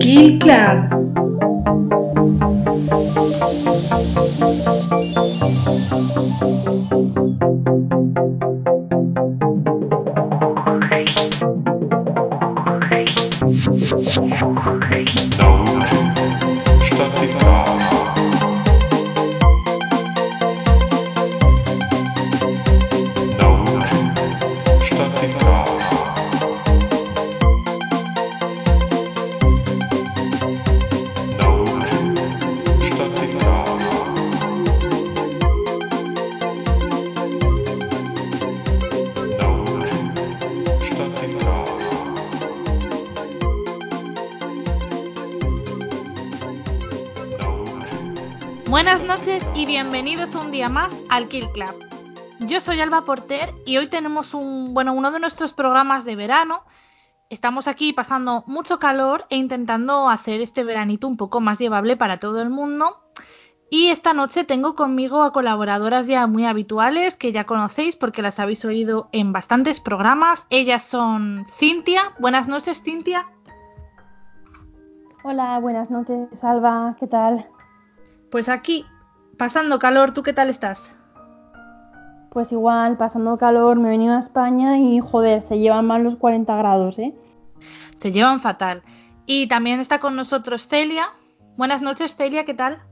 Kill Club. Al Kill Club. Yo soy Alba Porter y hoy tenemos un, bueno, uno de nuestros programas de verano. Estamos aquí pasando mucho calor e intentando hacer este veranito un poco más llevable para todo el mundo. Y esta noche tengo conmigo a colaboradoras ya muy habituales que ya conocéis porque las habéis oído en bastantes programas. Ellas son Cintia. Buenas noches, Cintia. Hola, buenas noches, Alba. ¿Qué tal? Pues aquí, pasando calor, ¿tú qué tal estás? Pues igual, pasando calor, me he venido a España y joder, se llevan mal los 40 grados, ¿eh? Se llevan fatal. Y también está con nosotros Celia. Buenas noches, Celia, ¿qué tal?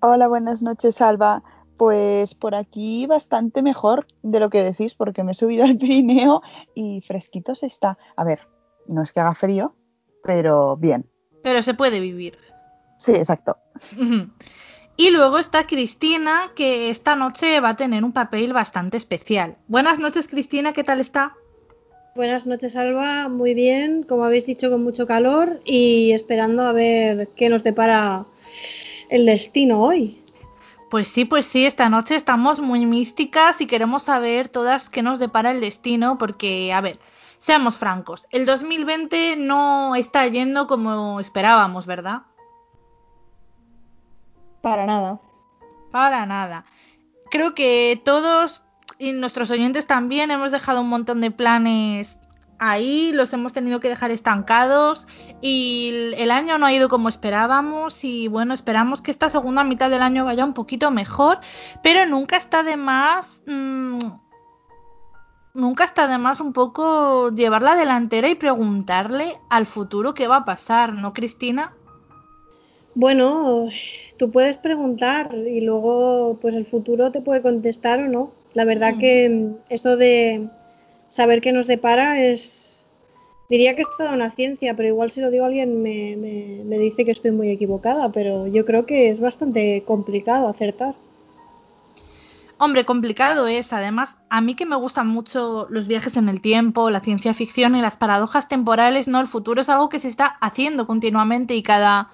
Hola, buenas noches, Alba. Pues por aquí bastante mejor de lo que decís, porque me he subido al Pirineo y fresquito se está. A ver, no es que haga frío, pero bien. Pero se puede vivir. Sí, exacto. Y luego está Cristina, que esta noche va a tener un papel bastante especial. Buenas noches, Cristina, ¿qué tal está? Buenas noches, Alba. Muy bien, como habéis dicho, con mucho calor y esperando a ver qué nos depara el destino hoy. Pues sí, pues sí, esta noche estamos muy místicas y queremos saber todas qué nos depara el destino, porque, a ver, seamos francos, el 2020 no está yendo como esperábamos, ¿verdad? Para nada. Para nada. Creo que todos y nuestros oyentes también hemos dejado un montón de planes ahí, los hemos tenido que dejar estancados y el año no ha ido como esperábamos y bueno, esperamos que esta segunda mitad del año vaya un poquito mejor, pero nunca está de más... Mmm, nunca está de más un poco llevar la delantera y preguntarle al futuro qué va a pasar, ¿no, Cristina? Bueno, tú puedes preguntar y luego pues el futuro te puede contestar o no. La verdad que esto de saber qué nos depara es, diría que es toda una ciencia, pero igual si lo digo a alguien me, me, me dice que estoy muy equivocada, pero yo creo que es bastante complicado acertar. Hombre, complicado es. Además, a mí que me gustan mucho los viajes en el tiempo, la ciencia ficción y las paradojas temporales, ¿no? El futuro es algo que se está haciendo continuamente y cada,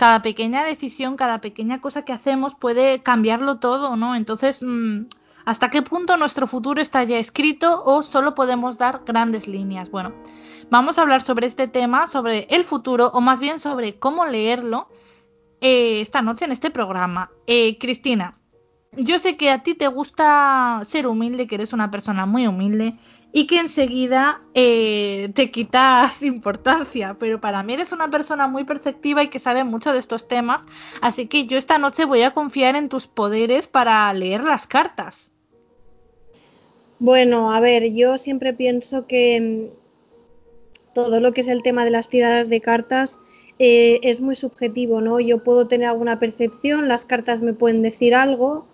cada pequeña decisión, cada pequeña cosa que hacemos puede cambiarlo todo, ¿no? Entonces, mmm, ¿hasta qué punto nuestro futuro está ya escrito o solo podemos dar grandes líneas? Bueno, vamos a hablar sobre este tema, sobre el futuro o más bien sobre cómo leerlo eh, esta noche en este programa. Eh, Cristina, yo sé que a ti te gusta ser humilde, que eres una persona muy humilde y que enseguida eh, te quitas importancia, pero para mí eres una persona muy perceptiva y que sabe mucho de estos temas, así que yo esta noche voy a confiar en tus poderes para leer las cartas. Bueno, a ver, yo siempre pienso que mm, todo lo que es el tema de las tiradas de cartas eh, es muy subjetivo, ¿no? Yo puedo tener alguna percepción, las cartas me pueden decir algo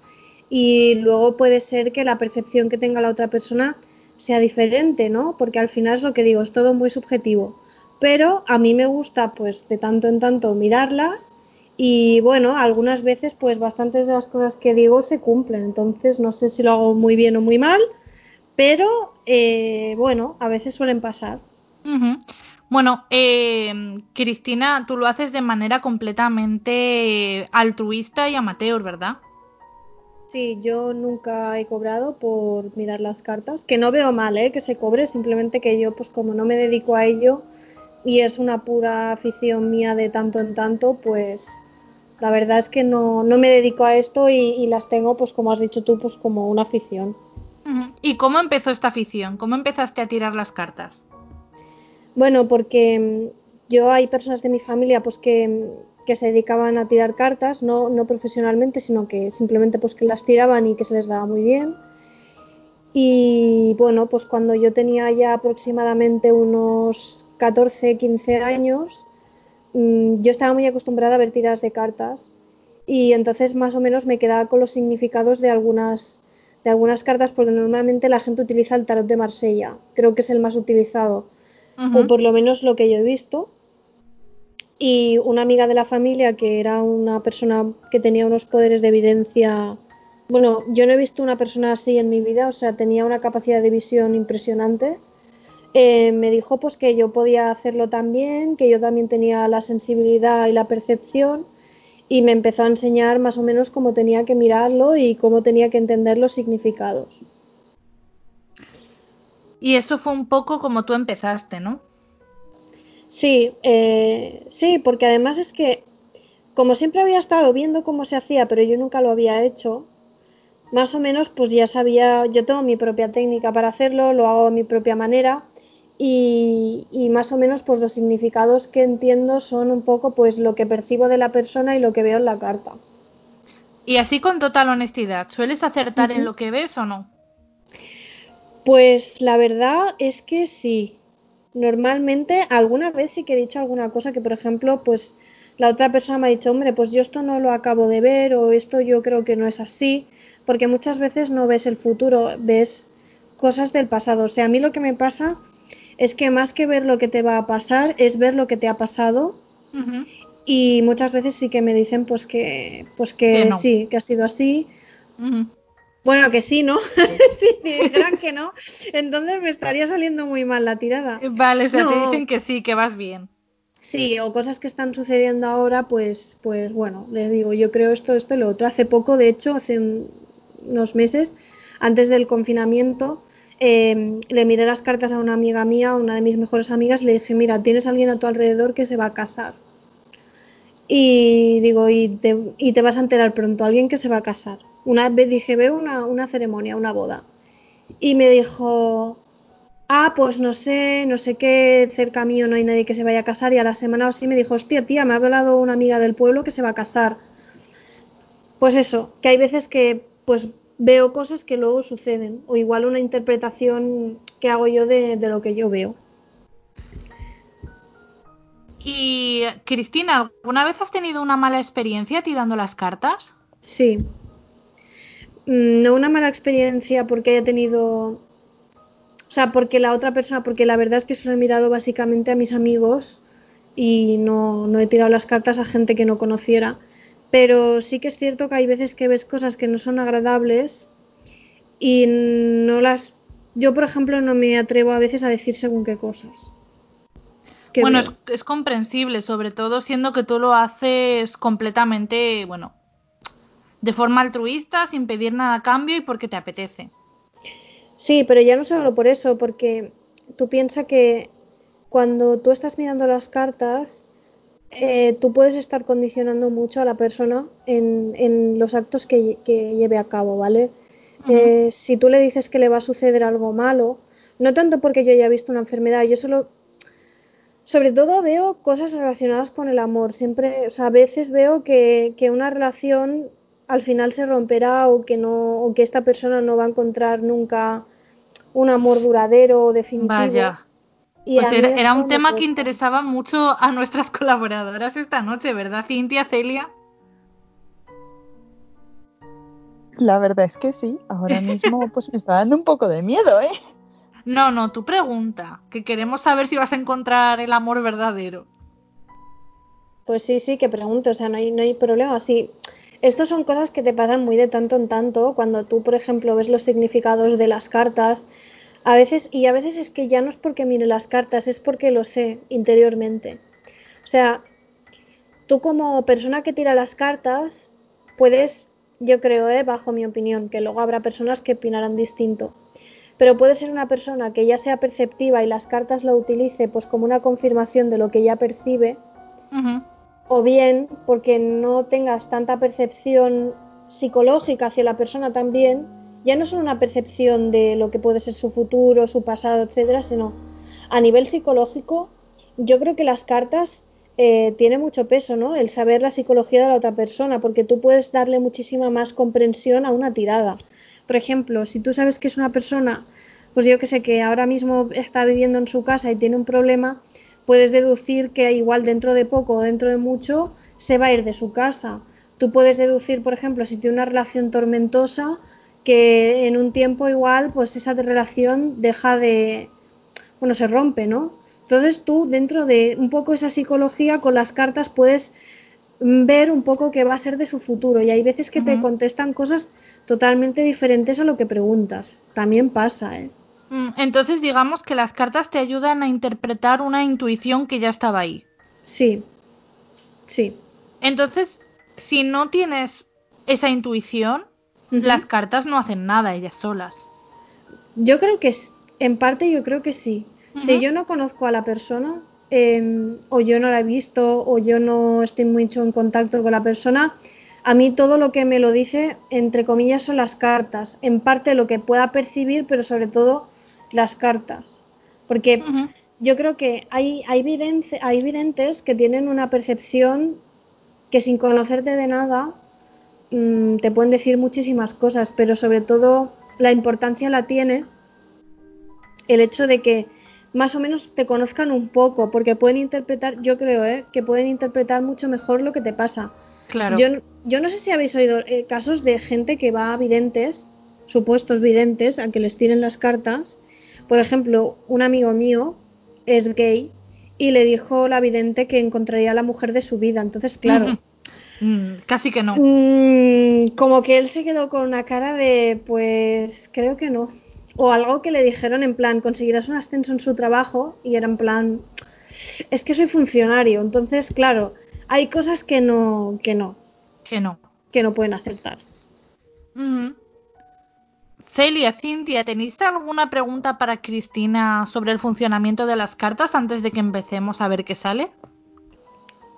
y luego puede ser que la percepción que tenga la otra persona sea diferente, ¿no? Porque al final es lo que digo, es todo muy subjetivo. Pero a mí me gusta, pues, de tanto en tanto mirarlas y, bueno, algunas veces, pues, bastantes de las cosas que digo se cumplen. Entonces, no sé si lo hago muy bien o muy mal, pero, eh, bueno, a veces suelen pasar. Bueno, eh, Cristina, tú lo haces de manera completamente altruista y amateur, ¿verdad? Sí, yo nunca he cobrado por mirar las cartas, que no veo mal, ¿eh? que se cobre, simplemente que yo, pues como no me dedico a ello y es una pura afición mía de tanto en tanto, pues la verdad es que no, no me dedico a esto y, y, las tengo, pues como has dicho tú, pues como una afición. ¿Y cómo empezó esta afición? ¿Cómo empezaste a tirar las cartas? Bueno, porque mm, yo hay personas de mi familia pues que, mm, que se dedicaban a tirar cartas, no, no profesionalmente, sino que simplemente pues que las tiraban y que se les daba muy bien. Y bueno, pues cuando yo tenía ya aproximadamente unos 14, 15 años, mm, yo estaba muy acostumbrada a ver tiradas de cartas y entonces más o menos me quedaba con los significados de algunas de algunas cartas porque normalmente la gente utiliza el tarot de Marsella, creo que es el más utilizado, o por lo menos lo que yo he visto. Y una amiga de la familia que era una persona que tenía unos poderes de evidencia, bueno, yo no he visto una persona así en mi vida, o sea, tenía una capacidad de visión impresionante. Eh, me dijo pues que yo podía hacerlo también, que yo también tenía la sensibilidad y la percepción y me empezó a enseñar más o menos cómo tenía que mirarlo y cómo tenía que entender los significados. Y eso fue un poco como tú empezaste, ¿no? Sí, eh, sí, porque además es que como siempre había estado viendo cómo se hacía, pero yo nunca lo había hecho, más o menos pues ya sabía, yo tengo mi propia técnica para hacerlo, lo hago a mi propia manera y, más o menos pues los significados que entiendo son un poco pues lo que percibo de la persona y lo que veo en la carta. Y así con total honestidad, ¿sueles acertar en lo que ves o no? Pues la verdad es que sí. Normalmente alguna vez sí que he dicho alguna cosa que por ejemplo pues la otra persona me ha dicho, hombre, pues yo esto no lo acabo de ver o esto yo creo que no es así, porque muchas veces no ves el futuro, ves cosas del pasado. O sea, a mí lo que me pasa es que más que ver lo que te va a pasar, es ver lo que te ha pasado. Y muchas veces sí que me dicen pues que, pues que, sí, que ha sido así. Bueno, que sí, ¿no? si dijeran que no, entonces me estaría saliendo muy mal la tirada. Vale, o sea, te dicen que sí, que vas bien. Sí, o cosas que están sucediendo ahora, pues, pues bueno, le digo, yo creo esto, esto y lo otro. Hace poco, de hecho, hace unos meses, antes del confinamiento, Em, le miré las cartas a una amiga mía, una de mis mejores amigas, y le dije, mira, tienes alguien a tu alrededor que se va a casar. Y digo, y te, vas a enterar pronto, alguien que se va a casar. Una vez dije, veo una, una ceremonia, una boda. Y me dijo, ah, pues no sé, no sé qué, cerca mío no hay nadie que se vaya a casar. Y a la semana o así me dijo, hostia, tía, me ha hablado una amiga del pueblo que se va a casar. Pues eso, que hay veces que pues veo cosas que luego suceden, o igual una interpretación que hago yo de, lo que yo veo. Y Cristina, ¿alguna vez has tenido una mala experiencia tirando las cartas? Sí. Mm, no una mala experiencia porque haya tenido. O sea, porque la otra persona, porque la verdad es que solo he mirado básicamente a mis amigos y no, no he tirado las cartas a gente que no conociera pero sí que es cierto que hay veces que ves cosas que no son agradables y no las... Yo, por ejemplo, no me atrevo a veces a decir según qué cosas. Bueno, es, comprensible, sobre todo siendo que tú lo haces completamente, bueno, de forma altruista, sin pedir nada a cambio y porque te apetece. Sí, pero ya no solo por eso, porque tú piensas que cuando tú estás mirando las cartas, eh, tú puedes estar condicionando mucho a la persona en, los actos que, lleve a cabo, ¿vale? Eh, si tú le dices que le va a suceder algo malo, no tanto porque yo haya visto una enfermedad, yo solo, sobre todo veo cosas relacionadas con el amor. Siempre, o sea, a veces veo que, una relación al final se romperá o que no, o que esta persona no va a encontrar nunca un amor duradero o definitivo. Vaya. Pues era, un tema que interesaba mucho a nuestras colaboradoras esta noche, ¿verdad, Cintia, Celia? La verdad es que sí, ahora mismo pues me está dando un poco de miedo, ¿eh? No, no, tu pregunta, que queremos saber si vas a encontrar el amor verdadero. Pues sí, sí, que pregunto, o sea, no hay, no hay problema. Sí, estas son cosas que te pasan muy de tanto en tanto, cuando tú, por ejemplo, ves los significados de las cartas, a veces, y a veces es que ya no es porque mire las cartas, es porque lo sé interiormente. O sea, tú como persona que tira las cartas, puedes, yo creo, ¿eh? bajo mi opinión, que luego habrá personas que opinarán distinto, pero puede ser una persona que ya sea perceptiva y las cartas lo utilice pues como una confirmación de lo que ya percibe, o bien porque no tengas tanta percepción psicológica hacia la persona también ya no solo una percepción de lo que puede ser su futuro, su pasado, etcétera, sino a nivel psicológico, yo creo que las cartas eh, tiene mucho peso, ¿no? El saber la psicología de la otra persona, porque tú puedes darle muchísima más comprensión a una tirada. Por ejemplo, si tú sabes que es una persona, pues yo que sé, que ahora mismo está viviendo en su casa y tiene un problema, puedes deducir que igual dentro de poco o dentro de mucho se va a ir de su casa. Tú puedes deducir, por ejemplo, si tiene una relación tormentosa, que en un tiempo igual, pues esa relación deja de, bueno, se rompe, ¿no? Entonces tú dentro de un poco esa psicología con las cartas puedes ver un poco qué va a ser de su futuro y hay veces que te contestan cosas totalmente diferentes a lo que preguntas. También pasa, ¿eh? Mm, entonces digamos que las cartas te ayudan a interpretar una intuición que ya estaba ahí. Sí, sí. Entonces, si no tienes esa intuición, las cartas no hacen nada ellas solas. Yo creo que en parte yo creo que sí. Si yo no conozco a la persona, em, o yo no la he visto, o yo no estoy mucho en contacto con la persona, a mí todo lo que me lo dice, entre comillas, son las cartas. En parte lo que pueda percibir, pero sobre todo las cartas. Porque yo creo que hay, hay, hay videntes que tienen una percepción que sin conocerte de nada mm, te pueden decir muchísimas cosas, pero sobre todo la importancia la tiene el hecho de que más o menos te conozcan un poco, porque pueden interpretar, yo creo, ¿eh? que pueden interpretar mucho mejor lo que te pasa. Claro. Yo, yo no sé si habéis oído eh, casos de gente que va a videntes, supuestos videntes, a que les tiren las cartas. Por ejemplo, un amigo mío es gay y le dijo la vidente que encontraría a la mujer de su vida. Entonces, claro. Mm, casi que no. Mm, como que él se quedó con una cara de, pues, creo que no o algo que le dijeron en plan, conseguirás un ascenso en su trabajo y era en plan, es que soy funcionario, entonces claro, hay cosas que no, que no, que no, que no pueden aceptar. Celia, Cintia, ¿tenéis alguna pregunta para Cristina sobre el funcionamiento de las cartas antes de que empecemos a ver qué sale?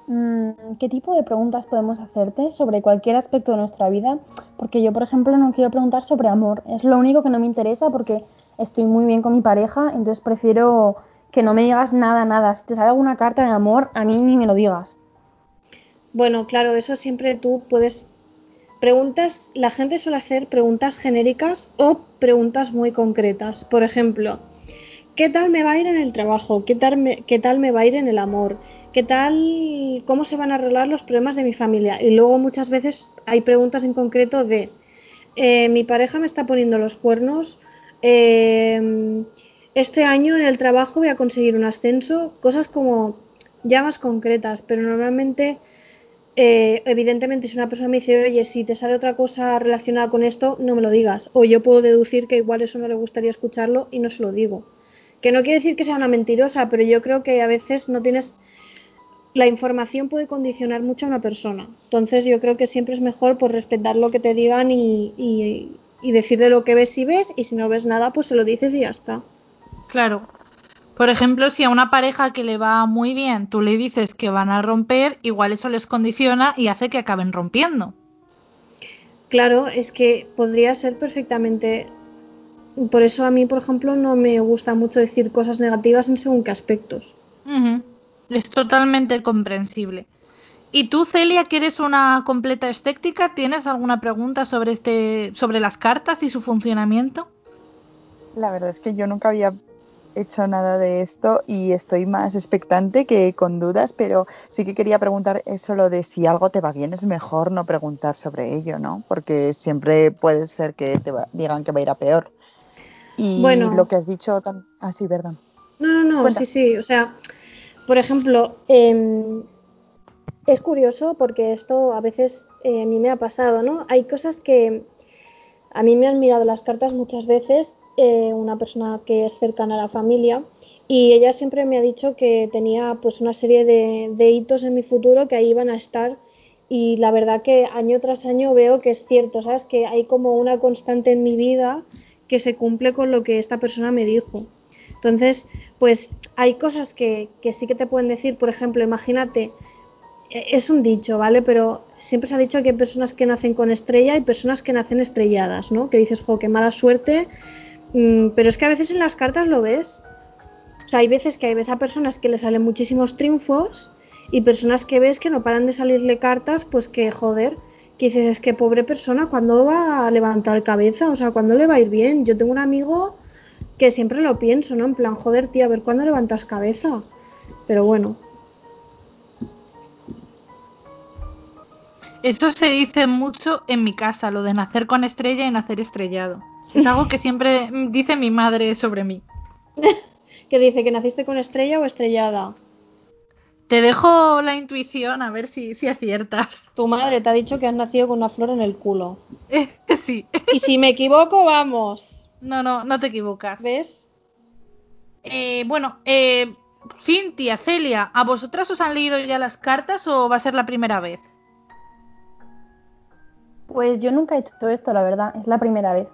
Mm, ¿Qué tipo de preguntas podemos hacerte sobre cualquier aspecto de nuestra vida? Porque yo, por ejemplo, no quiero preguntar sobre amor. Es lo único que no me interesa porque estoy muy bien con mi pareja, entonces prefiero que no me digas nada, nada. Si te sale alguna carta de amor, a mí ni me lo digas. Bueno, claro, eso siempre tú puedes... Preguntas, la gente suele hacer preguntas genéricas o preguntas muy concretas. Por ejemplo, ¿qué tal me va a ir en el trabajo? ¿Qué tal me, qué tal me va a ir en el amor? ¿qué tal, cómo se van a arreglar los problemas de mi familia? Y luego muchas veces hay preguntas en concreto de, eh, mi pareja me está poniendo los cuernos, eh, este año en el trabajo voy a conseguir un ascenso, cosas como ya más concretas, pero normalmente, eh, evidentemente, si una persona me dice, oye, si te sale otra cosa relacionada con esto, no me lo digas. O yo puedo deducir que igual eso no le gustaría escucharlo y no se lo digo. Que no quiere decir que sea una mentirosa, pero yo creo que a veces no tienes la información puede condicionar mucho a una persona. Entonces yo creo que siempre es mejor pues respetar lo que te digan y, decirle lo que ves si ves y si no ves nada pues se lo dices y ya está. Claro. Por ejemplo, si a una pareja que le va muy bien tú le dices que van a romper, igual eso les condiciona y hace que acaben rompiendo. Claro, es que podría ser perfectamente. Por eso a mí, por ejemplo, no me gusta mucho decir cosas negativas en según qué aspectos. Es totalmente comprensible. ¿Y tú, Celia, que eres una completa escéptica, tienes alguna pregunta sobre este, sobre las cartas y su funcionamiento? La verdad es que yo nunca había hecho nada de esto y estoy más expectante que con dudas, pero sí que quería preguntar eso lo de si algo te va bien, es mejor no preguntar sobre ello, ¿no? Porque siempre puede ser que te digan que va a ir a peor. Y bueno, lo que has dicho también. Ah, verdad. No, no, no, sí, sí. O sea, por ejemplo, em, es curioso porque esto a veces eh, a mí me ha pasado, ¿no? Hay cosas que a mí me han mirado las cartas muchas veces, eh, una persona que es cercana a la familia, y ella siempre me ha dicho que tenía pues una serie de, de hitos en mi futuro que ahí iban a estar y la verdad que año tras año veo que es cierto, ¿sabes? Que hay como una constante en mi vida que se cumple con lo que esta persona me dijo. Entonces, pues hay cosas que, sí que te pueden decir, por ejemplo, imagínate, e, es un dicho, ¿vale? Pero siempre se ha dicho que hay personas que nacen con estrella y personas que nacen estrelladas, ¿no? Que dices, jo, qué mala suerte, mm, pero es que a veces en las cartas lo ves. O sea, hay veces que ves a personas que le salen muchísimos triunfos y personas que ves que no paran de salirle cartas, pues que joder, que dices, es que pobre persona, ¿cuándo va a levantar cabeza? O sea, ¿cuándo le va a ir bien? Yo tengo un amigo que siempre lo pienso, ¿no? En plan, joder, tío, a ver, ¿cuándo levantas cabeza? Pero bueno. Eso se dice mucho en mi casa, lo de nacer con estrella y nacer estrellado. Es algo que siempre dice mi madre sobre mí. ¿Qué dice? ¿Que naciste con estrella o estrellada? Te dejo la intuición a ver si, si aciertas. Tu madre te ha dicho que has nacido con una flor en el culo. sí. Y si me equivoco, vamos. No, no, no te equivocas. ¿Ves? Eh, bueno, eh, Cintia, Celia, ¿a vosotras os han leído ya las cartas o va a ser la primera vez? Pues yo nunca he hecho esto, la verdad, es la primera vez.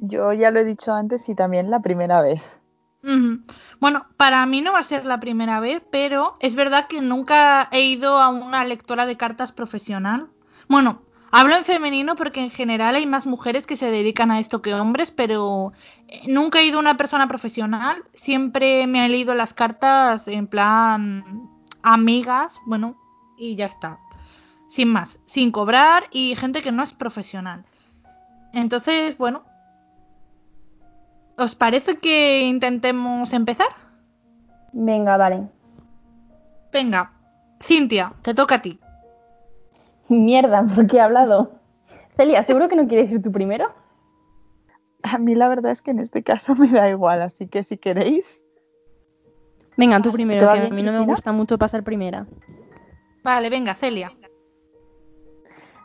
Yo ya lo he dicho antes y también la primera vez. Bueno, para mí no va a ser la primera vez, pero es verdad que nunca he ido a una lectora de cartas profesional. Bueno, hablo en femenino porque en general hay más mujeres que se dedican a esto que hombres, pero eh, nunca he ido a una persona profesional. Siempre me he leído las cartas en plan amigas, bueno, y ya está. Sin más, sin cobrar y gente que no es profesional. Entonces, bueno, ¿os parece que intentemos empezar? Venga, vale. Venga, Cintia, te toca a ti. Mierda, ¿por qué he hablado? Celia, ¿seguro que no quieres ir tú primero? A mí la verdad es que en este caso me da igual, así que si queréis. Venga, tú ¿Te primero, que a mí no me gusta mucho pasar primera. Vale, venga, Celia.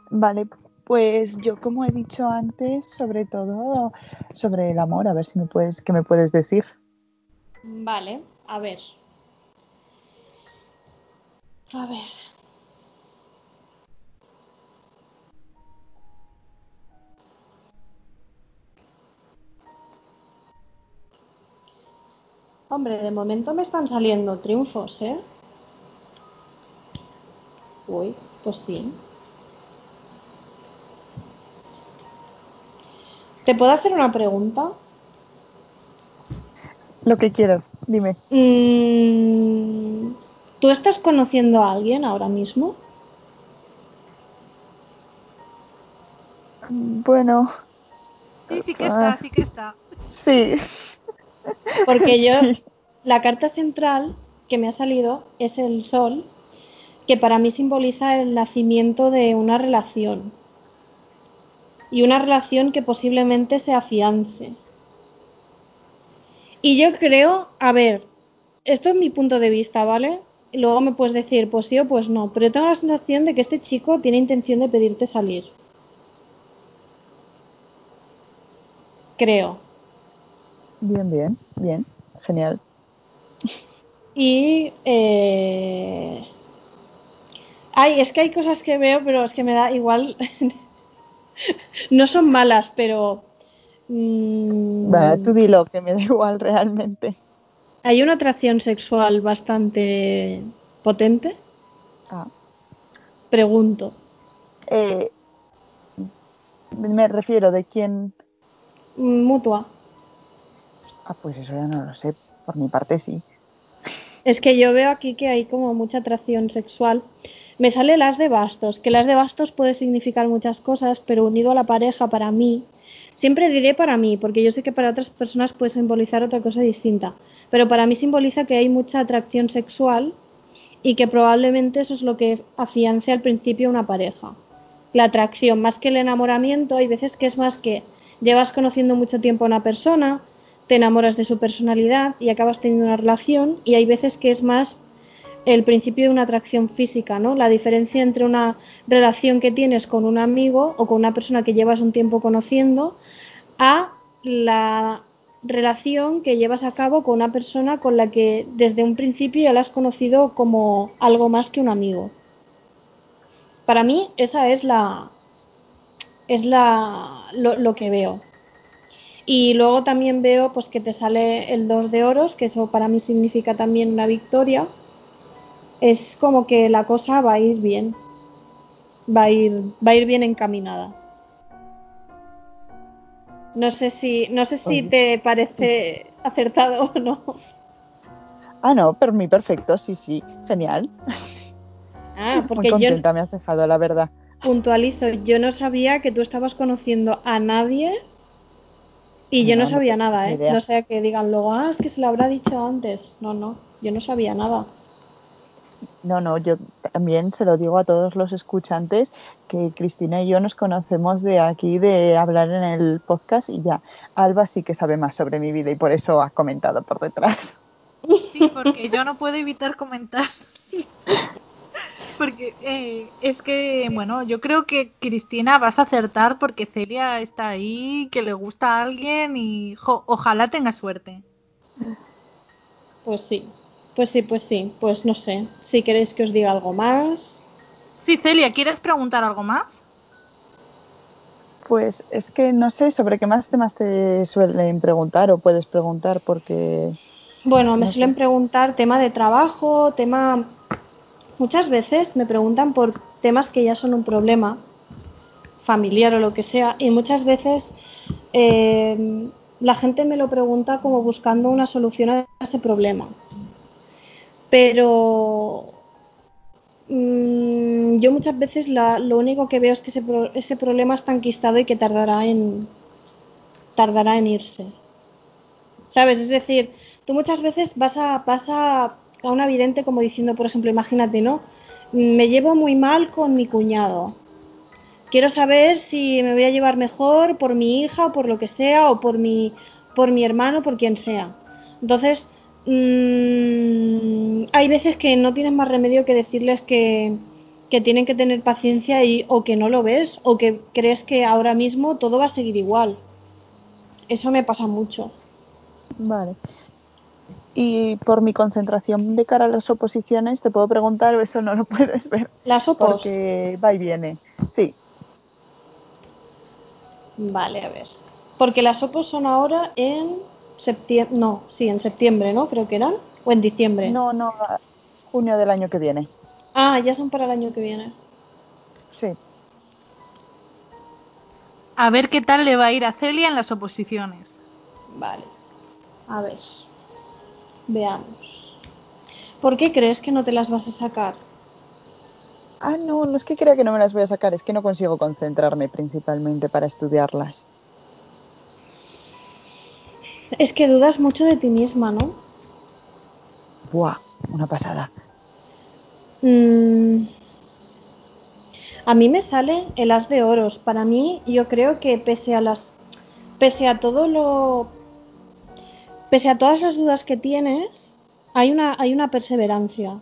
Vale, pues yo como he dicho antes, sobre todo sobre el amor, a ver si me puedes, qué me puedes decir. Vale, a ver. A ver. Hombre, de momento me están saliendo triunfos, ¿eh? Uy, pues sí. ¿Te puedo hacer una pregunta? Lo que quieras, dime. Mm, ¿Tú estás conociendo a alguien ahora mismo? Bueno, Sí, sí que Ah. está, sí que está. sí. Porque yo, la carta central que me ha salido es el sol, que para mí simboliza el nacimiento de una relación. Y una relación que posiblemente se afiance. Y yo creo, a ver, esto es mi punto de vista, ¿vale? Y luego me puedes decir, pues sí o pues no. Pero yo tengo la sensación de que este chico tiene intención de pedirte salir. Creo. Bien, bien, bien. Genial. Y. eh, Ay, es que hay cosas que veo, pero es que me da igual. no son malas, pero. mm, Vale, tú dilo, que me da igual realmente. Hay una atracción sexual bastante potente. Ah, Pregunto. eh, me refiero de quién. Mutua. Ah, pues eso ya no lo sé. Por mi parte sí. Es que yo veo aquí que hay como mucha atracción sexual. Me sale las de bastos, que las de bastos puede significar muchas cosas, pero unido a la pareja para mí, siempre diré para mí, porque yo sé que para otras personas puede simbolizar otra cosa distinta, pero para mí simboliza que hay mucha atracción sexual y que probablemente eso es lo que afiance al principio una pareja. La atracción, más que el enamoramiento, hay veces que es más que llevas conociendo mucho tiempo a una persona, te enamoras de su personalidad y acabas teniendo una relación y hay veces que es más el principio de una atracción física, ¿no? La diferencia entre una relación que tienes con un amigo o con una persona que llevas un tiempo conociendo a la relación que llevas a cabo con una persona con la que desde un principio ya la has conocido como algo más que un amigo. Para mí esa es la es la lo, que veo. Y luego también veo pues que te sale el 2 de oros, que eso para mí significa también una victoria. Es como que la cosa va a ir bien. Va a ir, va a ir bien encaminada. No sé si, no sé si te parece acertado o no. Ah, no, por mí perfecto, sí, sí, genial. Ah, Muy porque yo contenta me has dejado, la verdad. puntualizo, yo no sabía que tú estabas conociendo a nadie y yo No, sabía nada, ¿eh? idea. No sea que digan luego, ah, es que se lo habrá dicho antes. No, no, yo no sabía nada. No, no, yo también se lo digo a todos los escuchantes que Cristina y yo nos conocemos de aquí, de hablar en el podcast y ya. Alba sí que sabe más sobre mi vida y por eso ha comentado por detrás. Sí, porque yo no puedo evitar comentar. Porque eh, es que, bueno, yo creo que Cristina vas a acertar porque Celia está ahí, que le gusta a alguien y jo, ojalá tenga suerte. Pues sí, pues sí, pues sí, pues no sé. Si queréis que os diga algo más. Sí, Celia, ¿quieres preguntar algo más? Pues es que no sé sobre qué más temas te suelen preguntar o puedes preguntar porque Bueno, me suelen preguntar tema de trabajo, tema... Muchas veces me preguntan por temas que ya son un problema familiar o lo que sea y muchas veces eh, la gente me lo pregunta como buscando una solución a ese problema. Pero mm, yo muchas veces la- lo único que veo es que ese, pro- ese problema está enquistado y que tardará en, tardará en irse. ¿Sabes? Es decir, tú muchas veces vas a, vas a, a una vidente como diciendo, por ejemplo, imagínate, ¿no? Me llevo muy mal con mi cuñado. Quiero saber si me voy a llevar mejor por mi hija, por lo que sea, o por mi, por mi hermano, por quien sea. Entonces, mm, hay veces que no tienes más remedio que decirles que, que tienen que tener paciencia y, o que no lo ves, o que crees que ahora mismo todo va a seguir igual. Eso me pasa mucho. Vale. Y por mi concentración de cara a las oposiciones, te puedo preguntar, o eso no lo puedes ver, Las opos. porque va y viene. Sí, Vale, a ver. Porque las opos son ahora en septiembre. No, sí, en septiembre, ¿no? Creo que eran. O en diciembre. no, no, junio del año que viene. Ah, ya son para el año que viene. Sí. A ver qué tal le va a ir a Celia en las oposiciones. Vale. A ver. Veamos. ¿Por qué crees que no te las vas a sacar? Ah, no, no es que crea que no me las voy a sacar, es que no consigo concentrarme principalmente para estudiarlas. Es que dudas mucho de ti misma, ¿no? Buah, una pasada. Mm. A mí me sale el as de oros. Para mí, yo creo que pese a las. Pese a todo lo. Pese a todas las dudas que tienes, hay una, hay una perseverancia.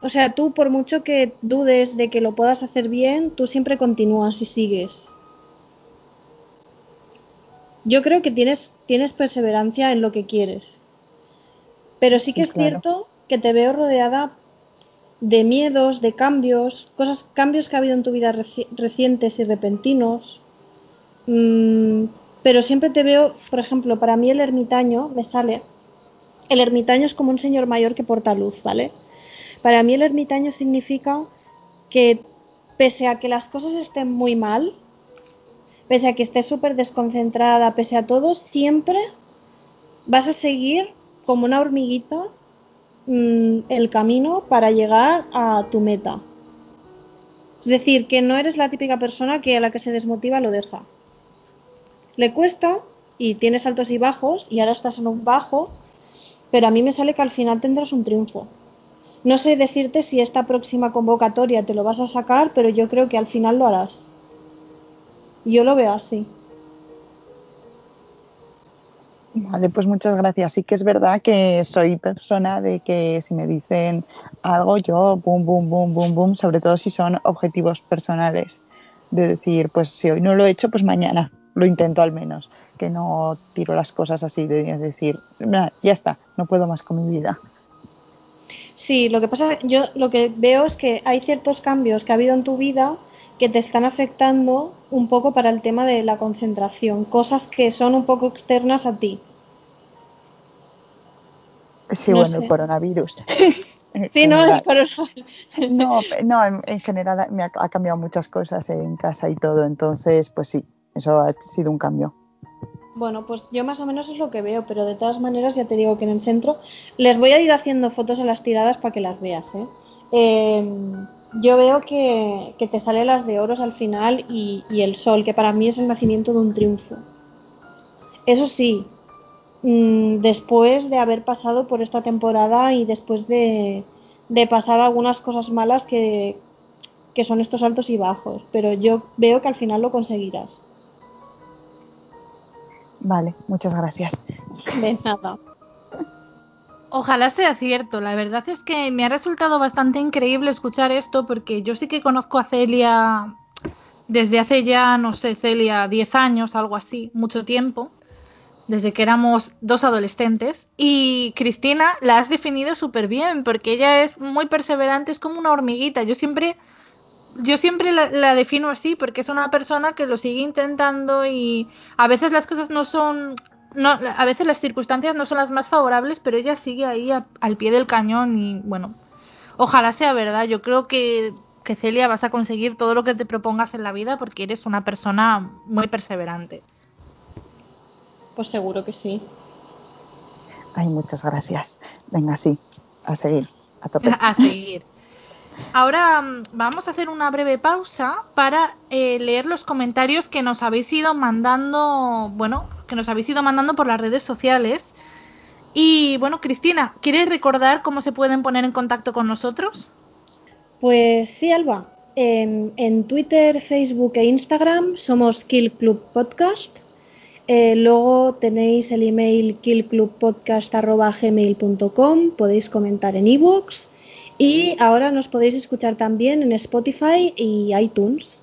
O sea, tú, por mucho que dudes de que lo puedas hacer bien, tú siempre continúas y sigues. Yo creo que tienes, tienes perseverancia en lo que quieres. Pero sí, Sí, que es claro. cierto que te veo rodeada de miedos, de cambios, cosas, cambios que ha habido en tu vida reci- recientes y repentinos. Mm, pero siempre te veo, por ejemplo, para mí el ermitaño me sale. El ermitaño es como un señor mayor que porta luz, ¿vale? Para mí el ermitaño significa que pese a que las cosas estén muy mal, pese a que estés súper desconcentrada, pese a todo, siempre vas a seguir como una hormiguita mm, el camino para llegar a tu meta. Es decir, que no eres la típica persona que a la que se desmotiva lo deja. Le cuesta y tienes altos y bajos y ahora estás en un bajo, pero a mí me sale que al final tendrás un triunfo. No sé decirte si esta próxima convocatoria te lo vas a sacar, pero yo creo que al final lo harás. Yo lo veo así. Vale, pues muchas gracias. Sí que es verdad que soy persona de que si me dicen algo, yo boom, boom, boom, boom, boom, sobre todo si son objetivos personales. De decir, pues si hoy no lo he hecho, pues mañana lo intento al menos. Que no tiro las cosas así, de decir, "Mira, ya está, no puedo más con mi vida. Sí, lo que pasa, yo lo que veo es que hay ciertos cambios que ha habido en tu vida que te están afectando un poco para el tema de la concentración, cosas que son un poco externas a ti. Sí, No bueno, sé. el coronavirus. Sí, no, general. pero No, no, en, en general me ha, ha cambiado muchas cosas en casa y todo, entonces, pues sí, eso ha sido un cambio. Bueno, pues yo más o menos es lo que veo, pero de todas maneras ya te digo que en el centro les voy a ir haciendo fotos a las tiradas para que las veas. ¿eh? Em, yo veo que, te salen las de oros al final y, el sol, que para mí es el nacimiento de un triunfo. Eso sí, mm, después de haber pasado por esta temporada y después de, pasar algunas cosas malas que, que son estos altos y bajos, pero yo veo que al final lo conseguirás. Vale, muchas gracias. De nada. Ojalá sea cierto. La verdad es que me ha resultado bastante increíble escuchar esto porque yo sí que conozco a Celia desde hace ya, no sé, Celia, 10 años, algo así, mucho tiempo, desde que éramos dos adolescentes. Y Cristina la has definido súper bien porque ella es muy perseverante, es como una hormiguita. Yo siempre yo siempre la, defino así porque es una persona que lo sigue intentando y a veces las cosas no son no, a veces las circunstancias no son las más favorables, pero ella sigue ahí al pie del cañón y bueno, ojalá sea verdad. Yo creo que, que Celia vas a conseguir todo lo que te propongas en la vida porque eres una persona muy perseverante. Pues seguro que sí. Ay, muchas gracias. Venga, sí, a seguir, a tope. a seguir. Ahora mm, vamos a hacer una breve pausa para eh, leer los comentarios que nos habéis ido mandando, bueno, que nos habéis ido mandando por las redes sociales. Y bueno, Cristina, ¿quieres recordar cómo se pueden poner en contacto con nosotros? Pues sí, Alba. En, Twitter, Facebook e Instagram somos Kill Club Podcast. Eh, luego tenéis el email killclubpodcast.gmail.com. Podéis comentar en ebooks. Y ahora nos podéis escuchar también en Spotify y iTunes.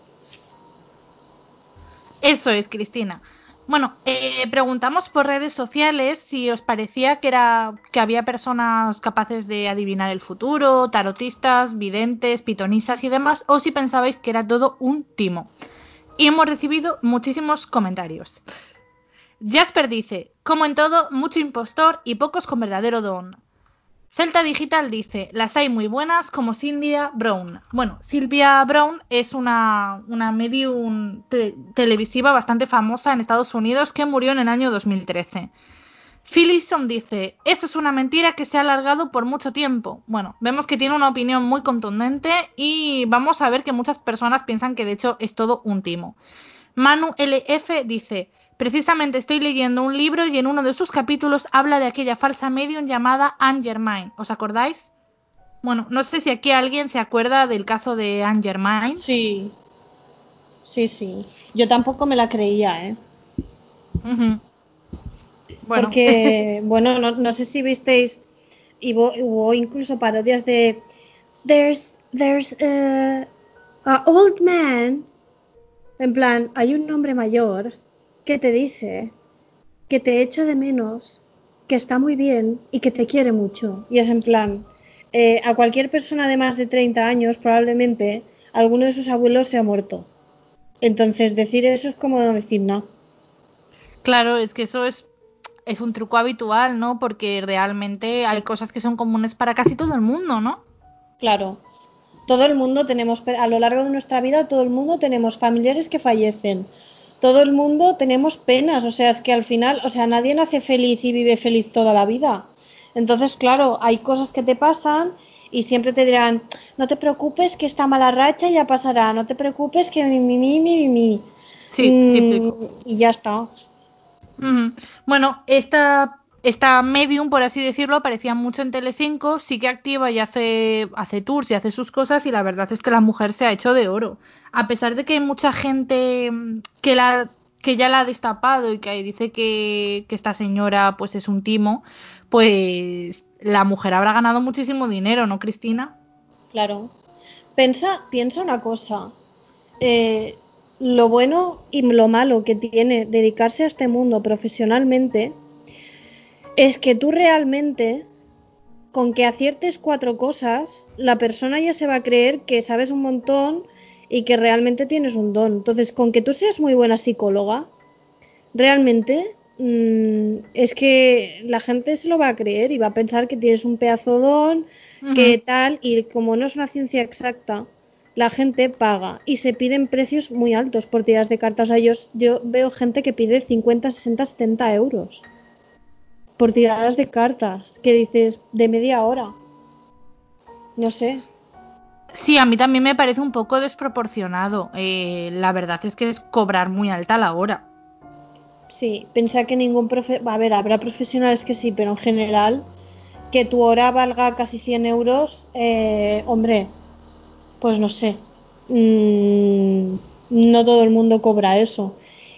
Eso es, Cristina. Bueno, eh, preguntamos por redes sociales si os parecía que era que había personas capaces de adivinar el futuro, tarotistas, videntes, pitonisas y demás, o si pensabais que era todo un timo. Y hemos recibido muchísimos comentarios. Jasper dice, como en todo, mucho impostor y pocos con verdadero don. Celta Digital dice, las hay muy buenas como Silvia Brown. Bueno, Silvia Brown es una, una medium televisiva bastante famosa en Estados Unidos que murió en el año 2013. Phillison dice, eso es una mentira que se ha alargado por mucho tiempo. Bueno, vemos que tiene una opinión muy contundente y vamos a ver que muchas personas piensan que de hecho es todo un timo. Manu LF dice, Precisamente estoy leyendo un libro y en uno de sus capítulos habla de aquella falsa medium llamada Anne Germain. ¿Os acordáis? Bueno, no sé si aquí alguien se acuerda del caso de Anne Germain. Sí. Sí, sí. Yo tampoco me la creía, ¿eh? bueno. Porque, bueno, no, sé si visteis, hubo, hubo, incluso parodias de There's, there's a, a old man. En plan, hay un hombre mayor que te dice que te echa de menos, que está muy bien y que te quiere mucho. Y es en plan, eh, a cualquier persona de más de 30 años probablemente alguno de sus abuelos se ha muerto. Entonces decir eso es como decir no. Claro, es que eso es, es un truco habitual, ¿no? Porque realmente hay cosas que son comunes para casi todo el mundo, ¿no? Claro. Todo el mundo tenemos, a lo largo de nuestra vida, todo el mundo tenemos familiares que fallecen, todo el mundo tenemos penas, o sea, es que al final, o sea, nadie nace feliz y vive feliz toda la vida. Entonces, claro, hay cosas que te pasan y siempre te dirán, no te preocupes que esta mala racha ya pasará, no te preocupes que mi, mi, mi, mi, mi. Sí, mm, Y ya está. Bueno, esta esta medium, por así decirlo, aparecía mucho en Telecinco, sí que activa y hace, hace tours y hace sus cosas y la verdad es que la mujer se ha hecho de oro. A pesar de que hay mucha gente mm, que, la, que ya la ha destapado y que dice que, que esta señora pues es un timo, pues la mujer habrá ganado muchísimo dinero, ¿no, Cristina? Claro. Pensa, piensa una cosa. Eh, lo bueno y lo malo que tiene dedicarse a este mundo profesionalmente es que tú realmente, con que aciertes cuatro cosas, la persona ya se va a creer que sabes un montón y que realmente tienes un don. Entonces, con que tú seas muy buena psicóloga, realmente mm, es que la gente se lo va a creer y va a pensar que tienes un pedazo don, que tal, y como no es una ciencia exacta, la gente paga y se piden precios muy altos por tiradas de cartas. O sea, yo, yo veo gente que pide 50, 60, 70 euros por tiradas de cartas, que dices de media hora. No sé. Sí, a mí también me parece un poco desproporcionado. Eh, la verdad es que es cobrar muy alta la hora. Sí, pensar que ningún profe... A ver, habrá profesionales que sí, pero en general que tu hora valga casi 100 euros, eh, hombre, pues no sé. Mm, no todo el mundo cobra eso.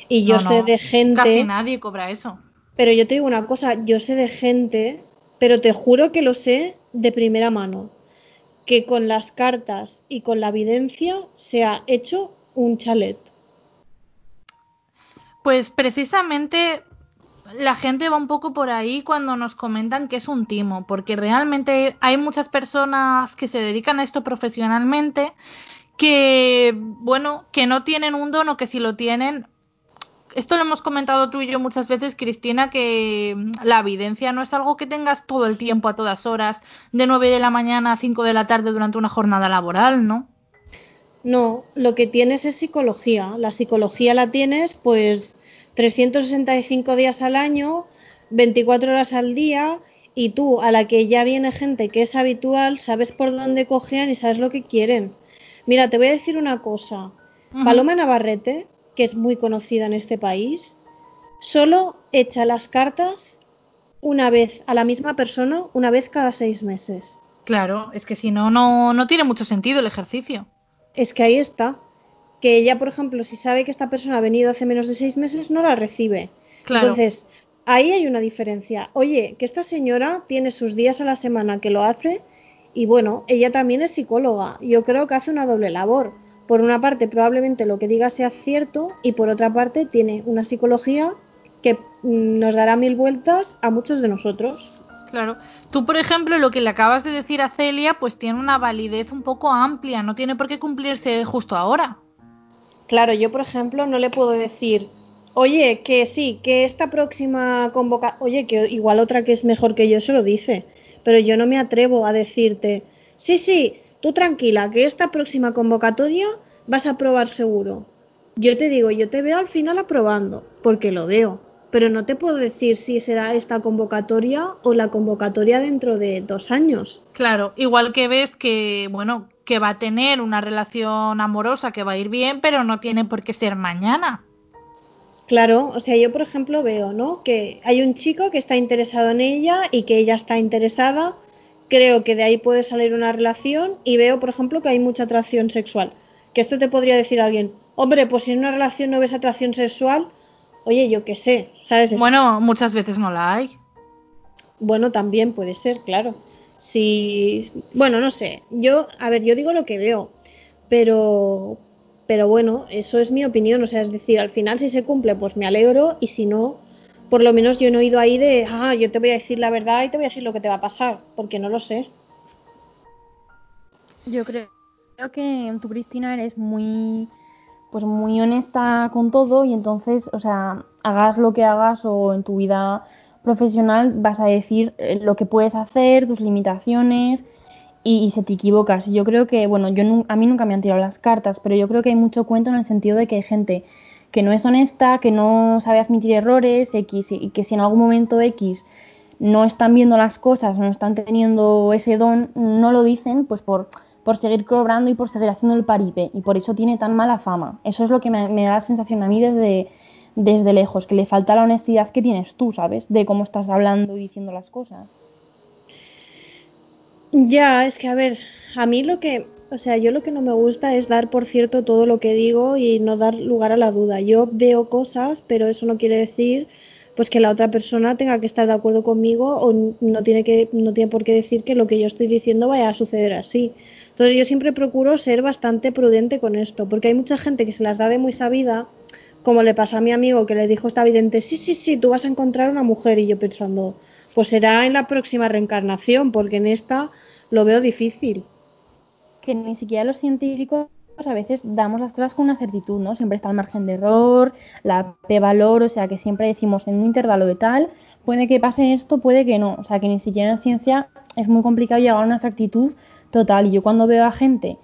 Y yo No, sé no, de gente... Casi nadie cobra eso. Pero yo te digo una cosa, yo sé de gente, pero te juro que lo sé de primera mano, que con las cartas y con la evidencia se ha hecho un chalet. Pues precisamente la gente va un poco por ahí cuando nos comentan que es un timo, porque realmente hay muchas personas que se dedican a esto profesionalmente que, bueno, que no tienen un don o que si lo tienen, esto lo hemos comentado tú y yo muchas veces, Cristina, que la evidencia no es algo que tengas todo el tiempo, a todas horas, de 9 de la mañana a 5 de la tarde durante una jornada laboral, ¿no? No, lo que tienes es psicología. La psicología la tienes pues 365 días al año, 24 horas al día y tú, a la que ya viene gente que es habitual, sabes por dónde cojean y sabes lo que quieren. Mira, te voy a decir una cosa. Paloma Navarrete, que es muy conocida en este país, solo echa las cartas una vez a la misma persona, una vez cada seis meses. Claro, es que si no, no, no tiene mucho sentido el ejercicio. Es que ahí está. Que ella, por ejemplo, si sabe que esta persona ha venido hace menos de seis meses, no la recibe. Claro. Entonces, ahí hay una diferencia. Oye, que esta señora tiene sus días a la semana que lo hace y bueno, ella también es psicóloga. Yo creo que hace una doble labor. Por una parte, probablemente lo que diga sea cierto y por otra parte, tiene una psicología que mm, nos dará mil vueltas a muchos de nosotros. Claro. Tú, por ejemplo, lo que le acabas de decir a Celia, pues tiene una validez un poco amplia, no tiene por qué cumplirse justo ahora. Claro, yo por ejemplo no le puedo decir, oye, que sí, que esta próxima convocación, oye, que igual otra que es mejor que yo se lo dice, pero yo no me atrevo a decirte, sí, sí, tú tranquila, que esta próxima convocatoria vas a aprobar seguro. Yo te digo, yo te veo al final aprobando, porque lo veo, pero no te puedo decir si será esta convocatoria o la convocatoria dentro de dos años. Claro, igual que ves que, bueno, que va a tener una relación amorosa que va a ir bien, pero no tiene por qué ser mañana. Claro, o sea, yo por ejemplo veo, ¿no? Que hay un chico que está interesado en ella y que ella está interesada. Creo que de ahí puede salir una relación y veo, por ejemplo, que hay mucha atracción sexual. Que esto te podría decir alguien, hombre, pues si en una relación no ves atracción sexual, oye, yo qué sé, ¿sabes? Es- Bueno, muchas veces no la hay. Bueno, también puede ser, claro. Si, bueno, no sé. Yo, a ver, yo digo lo que veo, pero, pero bueno, eso es mi opinión. O sea, es decir, al final si se cumple, pues me alegro y si no, por lo menos yo no he ido ahí de, ah, yo te voy a decir la verdad y te voy a decir lo que te va a pasar, porque no lo sé. Yo creo, creo que tú, Cristina, eres muy, pues muy honesta con todo y entonces, o sea, hagas lo que hagas o en tu vida profesional vas a decir eh, lo que puedes hacer, tus limitaciones y, y si te equivocas. Yo creo que, bueno, yo a mí nunca me han tirado las cartas, pero yo creo que hay mucho cuento en el sentido de que hay gente que no es honesta, que no sabe admitir errores, X, y que si en algún momento X no están viendo las cosas, no están teniendo ese don, no lo dicen, pues por, por seguir cobrando y por seguir haciendo el paripe. Y por eso tiene tan mala fama. Eso es lo que me, me da la sensación a mí desde, desde lejos, que le falta la honestidad que tienes tú, ¿sabes? De cómo estás hablando y diciendo las cosas. Ya, es que a ver, a mí lo que, o sea, yo lo que no me gusta es dar por cierto todo lo que digo y no dar lugar a la duda. Yo veo cosas, pero eso no quiere decir pues que la otra persona tenga que estar de acuerdo conmigo o no tiene que no tiene por qué decir que lo que yo estoy diciendo vaya a suceder así. Entonces yo siempre procuro ser bastante prudente con esto, porque hay mucha gente que se las da de muy sabida, como le pasó a mi amigo que le dijo esta vidente, sí, sí, sí, tú vas a encontrar una mujer y yo pensando, pues será en la próxima reencarnación, porque en esta lo veo difícil. Que ni siquiera los científicos a veces damos las cosas con una certitud, ¿no? Siempre está el margen de error, la p-valor, o sea que siempre decimos en un intervalo de tal, puede que pase esto, puede que no, o sea que ni siquiera en ciencia es muy complicado llegar a una exactitud total. Y yo cuando veo a gente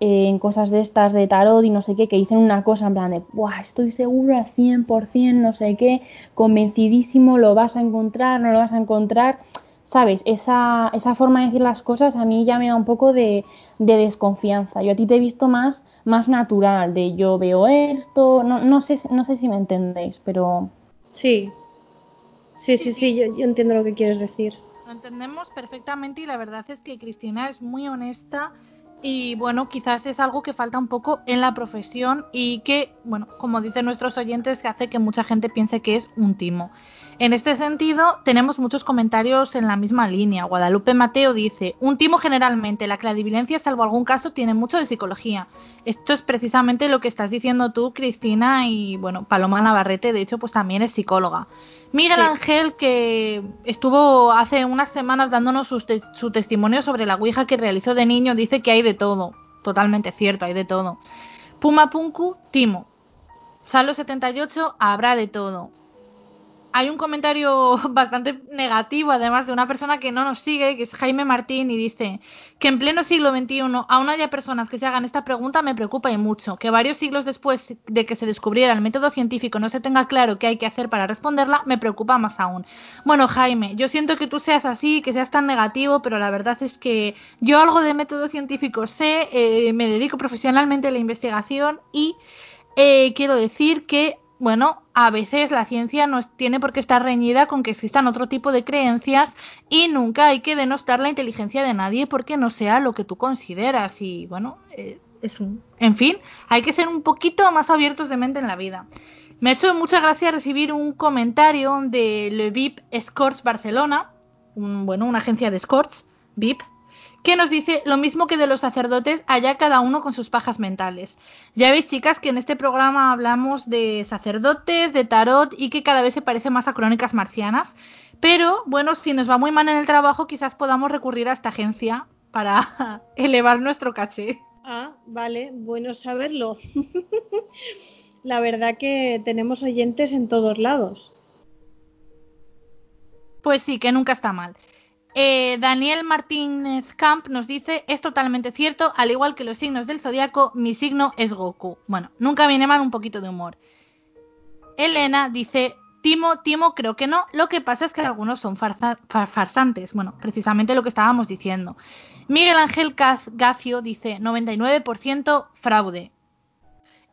eh, en cosas de estas de tarot y no sé qué, que dicen una cosa en plan de, Buah, estoy seguro al 100%, no sé qué, convencidísimo, lo vas a encontrar, no lo vas a encontrar. ¿Sabes? Esa, esa forma de decir las cosas a mí ya me da un poco de, de desconfianza. Yo a ti te he visto más, más natural, de yo veo esto, no, no, sé, no sé si me entendéis, pero... Sí, sí, sí, sí, yo, yo entiendo lo que quieres decir. Lo entendemos perfectamente y la verdad es que Cristina es muy honesta y bueno, quizás es algo que falta un poco en la profesión y que, bueno, como dicen nuestros oyentes, que hace que mucha gente piense que es un timo. En este sentido, tenemos muchos comentarios en la misma línea. Guadalupe Mateo dice, un timo generalmente, la clarividencia, salvo algún caso, tiene mucho de psicología. Esto es precisamente lo que estás diciendo tú, Cristina, y bueno, Paloma Navarrete, de hecho, pues también es psicóloga. Miguel Sí. Ángel, que estuvo hace unas semanas dándonos su, te- su testimonio sobre la Ouija que realizó de niño, dice que hay de todo. Totalmente cierto, hay de todo. Puma Punku, Timo. Zalo78, habrá de todo. Hay un comentario bastante negativo, además de una persona que no nos sigue, que es Jaime Martín, y dice que en pleno siglo XXI aún haya personas que se hagan esta pregunta me preocupa y mucho. Que varios siglos después de que se descubriera el método científico no se tenga claro qué hay que hacer para responderla, me preocupa más aún. Bueno, Jaime, yo siento que tú seas así, que seas tan negativo, pero la verdad es que yo algo de método científico sé, eh, me dedico profesionalmente a la investigación y eh, quiero decir que, bueno, a veces la ciencia no tiene por qué estar reñida con que existan otro tipo de creencias y nunca hay que denostar la inteligencia de nadie porque no sea lo que tú consideras. Y bueno, eh, es un. En fin, hay que ser un poquito más abiertos de mente en la vida. Me ha hecho mucha gracia recibir un comentario de Le VIP Escorts Barcelona, un- bueno, una agencia de escorts, VIP, que nos dice lo mismo que de los sacerdotes, allá cada uno con sus pajas mentales. Ya veis, chicas, que en este programa hablamos de sacerdotes, de tarot y que cada vez se parece más a crónicas marcianas. Pero bueno, si nos va muy mal en el trabajo, quizás podamos recurrir a esta agencia para elevar nuestro caché. Ah, vale, bueno saberlo. La verdad que tenemos oyentes en todos lados. Pues sí, que nunca está mal. Eh, Daniel Martínez Camp nos dice, es totalmente cierto, al igual que los signos del zodiaco, mi signo es Goku. Bueno, nunca viene mal un poquito de humor. Elena dice, Timo, Timo, creo que no. Lo que pasa es que algunos son farsa- fa- farsantes. Bueno, precisamente lo que estábamos diciendo. Miguel Ángel Gacio dice, 99% fraude.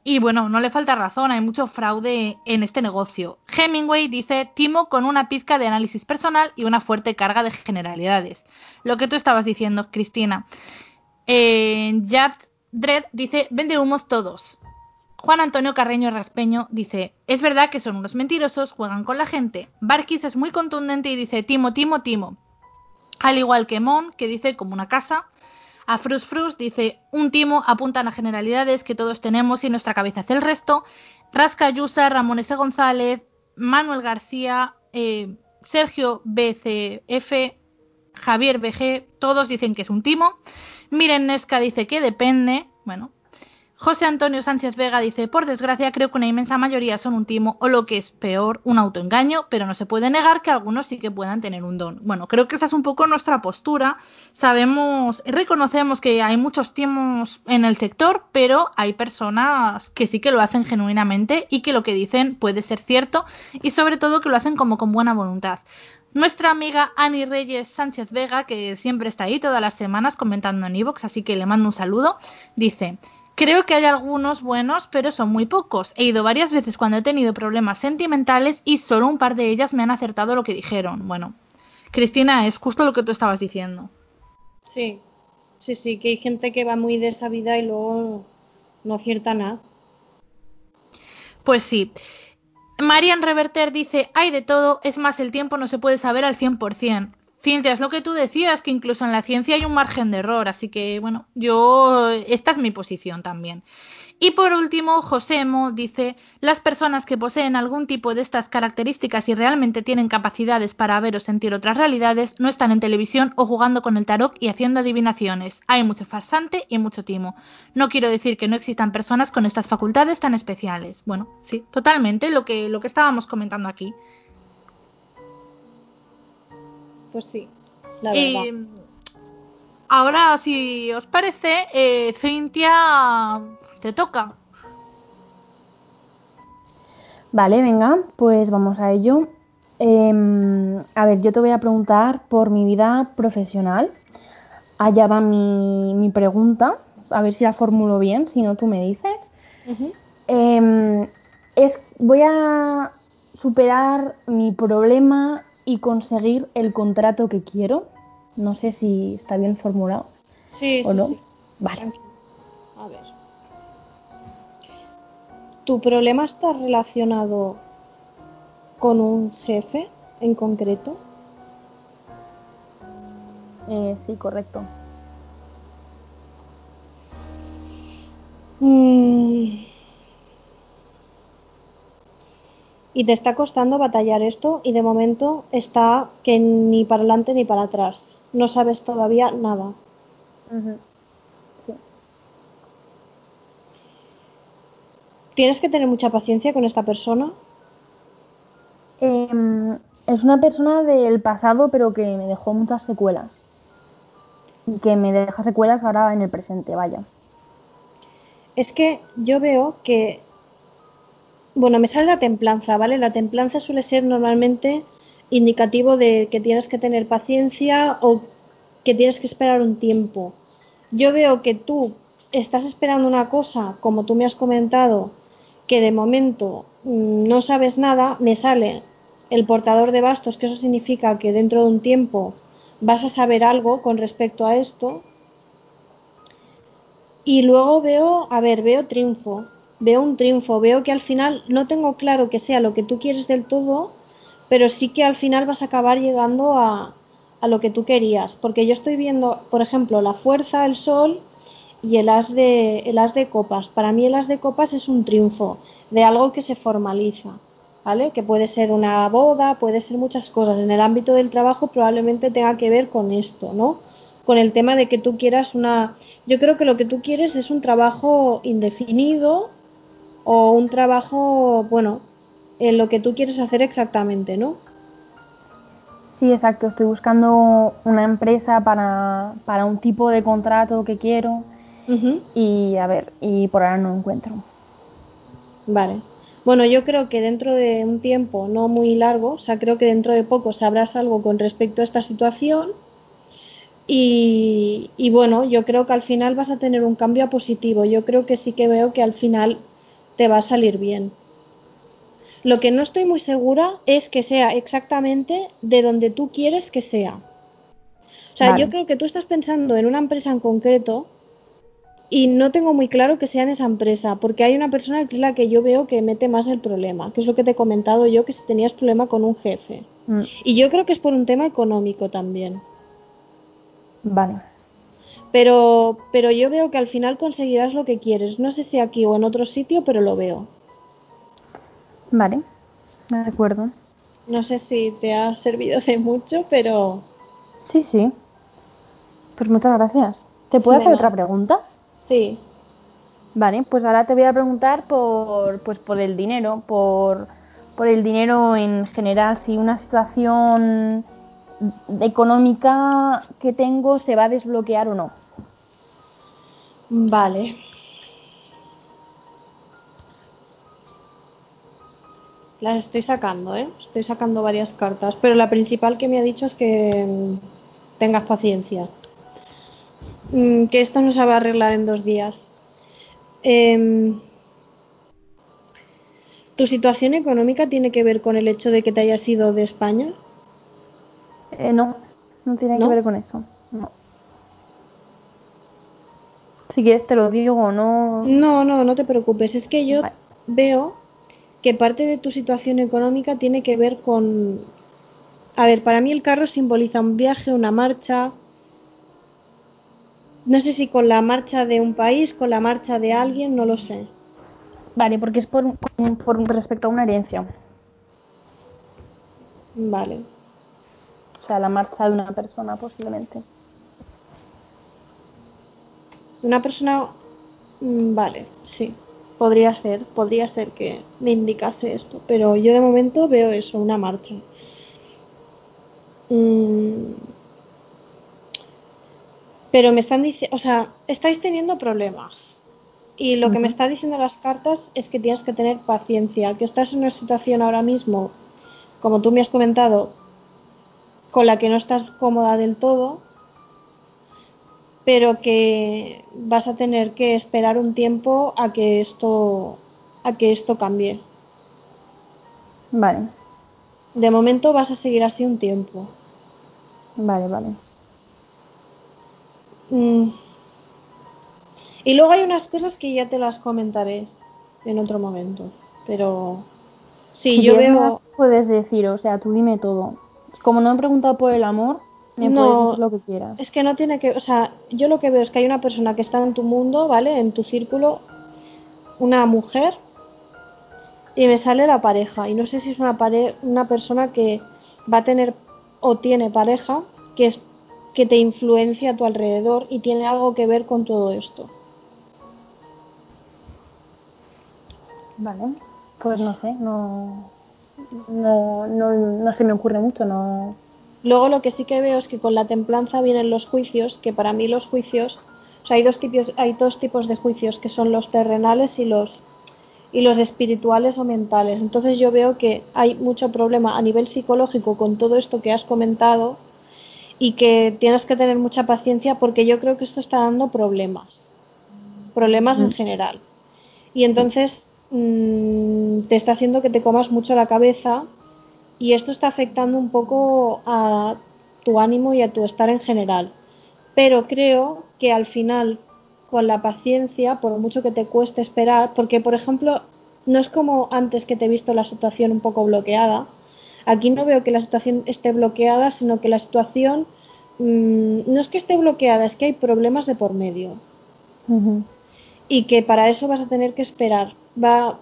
Y bueno, no le falta razón, hay mucho fraude en este negocio. Hemingway dice Timo con una pizca de análisis personal y una fuerte carga de generalidades. Lo que tú estabas diciendo, Cristina. Eh, Jabs Dredd dice vende humos todos. Juan Antonio Carreño Raspeño dice es verdad que son unos mentirosos, juegan con la gente. Barkis es muy contundente y dice Timo, Timo, Timo. Al igual que Mon, que dice como una casa. A Frus Frus dice, un timo apuntan a generalidades que todos tenemos y nuestra cabeza hace el resto. Rasca Yusa, Ramón S. González, Manuel García, eh, Sergio BCF, Javier BG, todos dicen que es un timo. Miren Nesca dice que depende. Bueno. José Antonio Sánchez Vega dice, por desgracia creo que una inmensa mayoría son un timo o lo que es peor, un autoengaño, pero no se puede negar que algunos sí que puedan tener un don. Bueno, creo que esa es un poco nuestra postura. Sabemos, reconocemos que hay muchos timos en el sector, pero hay personas que sí que lo hacen genuinamente y que lo que dicen puede ser cierto y sobre todo que lo hacen como con buena voluntad. Nuestra amiga Ani Reyes Sánchez Vega, que siempre está ahí todas las semanas comentando en iVoox, así que le mando un saludo, dice, Creo que hay algunos buenos, pero son muy pocos. He ido varias veces cuando he tenido problemas sentimentales y solo un par de ellas me han acertado lo que dijeron. Bueno, Cristina, es justo lo que tú estabas diciendo. Sí, sí, sí, que hay gente que va muy de esa vida y luego no acierta nada. Pues sí. Marian Reverter dice, hay de todo, es más, el tiempo no se puede saber al 100%. Cintia, es lo que tú decías, que incluso en la ciencia hay un margen de error, así que bueno, yo, esta es mi posición también. Y por último, Josemo dice, las personas que poseen algún tipo de estas características y realmente tienen capacidades para ver o sentir otras realidades, no están en televisión o jugando con el tarot y haciendo adivinaciones. Hay mucho farsante y mucho timo. No quiero decir que no existan personas con estas facultades tan especiales. Bueno, sí, totalmente lo que, lo que estábamos comentando aquí. Pues sí, la verdad. Eh, ahora, si os parece, eh, Cintia, te toca. Vale, venga, pues vamos a ello. Em, a ver, yo te voy a preguntar por mi vida profesional. Allá va mi, mi pregunta, a ver si la formulo bien, si no tú me dices. Em, es, voy a superar mi problema y conseguir el contrato que quiero. No sé si está bien formulado. Sí, ¿O sí, no? sí. Vale. A ver. ¿Tu problema está relacionado con un jefe en concreto? Eh, sí, correcto. Mm. Y te está costando batallar esto y de momento está que ni para adelante ni para atrás. No sabes todavía nada. Sí. Tienes que tener mucha paciencia con esta persona. Em, es una persona del pasado, pero que me dejó muchas secuelas. Y que me deja secuelas ahora en el presente, vaya. Es que yo veo que, bueno, me sale la templanza, ¿vale? La templanza suele ser normalmente indicativo de que tienes que tener paciencia o que tienes que esperar un tiempo. Yo veo que tú estás esperando una cosa, como tú me has comentado, que de momento mm, no sabes nada, me sale el portador de bastos, que eso significa que dentro de un tiempo vas a saber algo con respecto a esto. Y luego veo, a ver, veo triunfo, veo un triunfo, veo que al final no tengo claro que sea lo que tú quieres del todo, pero sí que al final vas a acabar llegando a, a lo que tú querías. Porque yo estoy viendo, por ejemplo, la fuerza, el sol y el as de, el as de copas. Para mí el as de copas es un triunfo de algo que se formaliza. ¿Vale? Que puede ser una boda, puede ser muchas cosas. En el ámbito del trabajo probablemente tenga que ver con esto, ¿no? Con el tema de que tú quieras una... Yo creo que lo que tú quieres es un trabajo indefinido o un trabajo, bueno, en lo que tú quieres hacer exactamente, ¿no? Sí, exacto. Estoy buscando una empresa para, para un tipo de contrato que quiero. Y a ver, y por ahora no encuentro. Vale. Bueno, yo creo que dentro de un tiempo no muy largo, o sea, creo que dentro de poco sabrás algo con respecto a esta situación. Y, y bueno, yo creo que al final vas a tener un cambio a positivo. Yo creo que sí que veo que al final te va a salir bien. Lo que no estoy muy segura es que sea exactamente de donde tú quieres que sea. O sea, Vale. yo creo que tú estás pensando en una empresa en concreto y no tengo muy claro que sea en esa empresa, porque hay una persona que es la que yo veo que mete más el problema, que es lo que te he comentado yo, que si tenías problema con un jefe. Mm, Y yo creo que es por un tema económico también. Vale. Pero, pero yo veo que al final conseguirás lo que quieres. No sé si aquí o en otro sitio, pero lo veo. Vale. De acuerdo. No sé si te ha servido de mucho, pero Sí, sí. Pues muchas gracias. ¿Te puedo De hacer nada. otra pregunta? sí. Vale, pues ahora te voy a preguntar por, pues por el dinero, por, por el dinero en general, si una situación económica que tengo se va a desbloquear o no. Vale. Las estoy sacando, ¿eh? Estoy sacando varias cartas, pero la principal que me ha dicho es que mm, tengas paciencia. Mm, que esto no se va a arreglar en dos días. Em, ¿Tu situación económica tiene que ver con el hecho de que te hayas ido de España? Eh, no, no tiene ¿No? que ver con eso. No. Si quieres te lo digo, no. No, no, no te preocupes. Es que yo Vale. veo que parte de tu situación económica tiene que ver con... A ver, para mí el carro simboliza un viaje, una marcha. No sé si con la marcha de un país, con la marcha de alguien, no lo sé. Vale, porque es por, por respecto a una herencia. Vale. O sea, la marcha de una persona posiblemente. Una persona... mm, Vale, sí. Podría ser, podría ser que me indicase esto, pero yo de momento veo eso, una marcha. Mm. Pero me están diciendo, o sea, estáis teniendo problemas. Y lo que me está diciendo las cartas es que tienes que tener paciencia, que estás en una situación ahora mismo, como tú me has comentado, con la que no estás cómoda del todo, pero que vas a tener que esperar un tiempo a que esto a que esto cambie. Vale. De momento vas a seguir así un tiempo. Vale, vale. Mm. Y luego hay unas cosas que ya te las comentaré en otro momento. Pero sí, si yo veo. puedes decir, o sea, tú dime todo. Como no he preguntado por el amor, me No, puedes decir lo que quieras. Es que no tiene que. O sea, yo lo que veo es que hay una persona que está en tu mundo, ¿vale? En tu círculo, una mujer, y me sale la pareja. Y no sé si es una, pare una persona que va a tener o tiene pareja, que es que te influencia a tu alrededor y tiene algo que ver con todo esto. Vale. Pues no sé, no, no, no, no se me ocurre mucho, no. Luego lo que sí que veo es que con la templanza vienen los juicios, que para mí los juicios, o sea, hay dos tipos, hay dos tipos de juicios, que son los terrenales y los y los espirituales o mentales. Entonces yo veo que hay mucho problema a nivel psicológico con todo esto que has comentado y que tienes que tener mucha paciencia porque yo creo que esto está dando problemas, problemas en Mm. general. Y entonces mm, te está haciendo que te comas mucho la cabeza y esto está afectando un poco a tu ánimo y a tu estar en general. Pero creo que al final, con la paciencia, por mucho que te cueste esperar, porque por ejemplo, no es como antes que te he visto la situación un poco bloqueada. Aquí no veo que la situación esté bloqueada, sino que la situación mm, no es que esté bloqueada, es que hay problemas de por medio y que para eso vas a tener que esperar. Va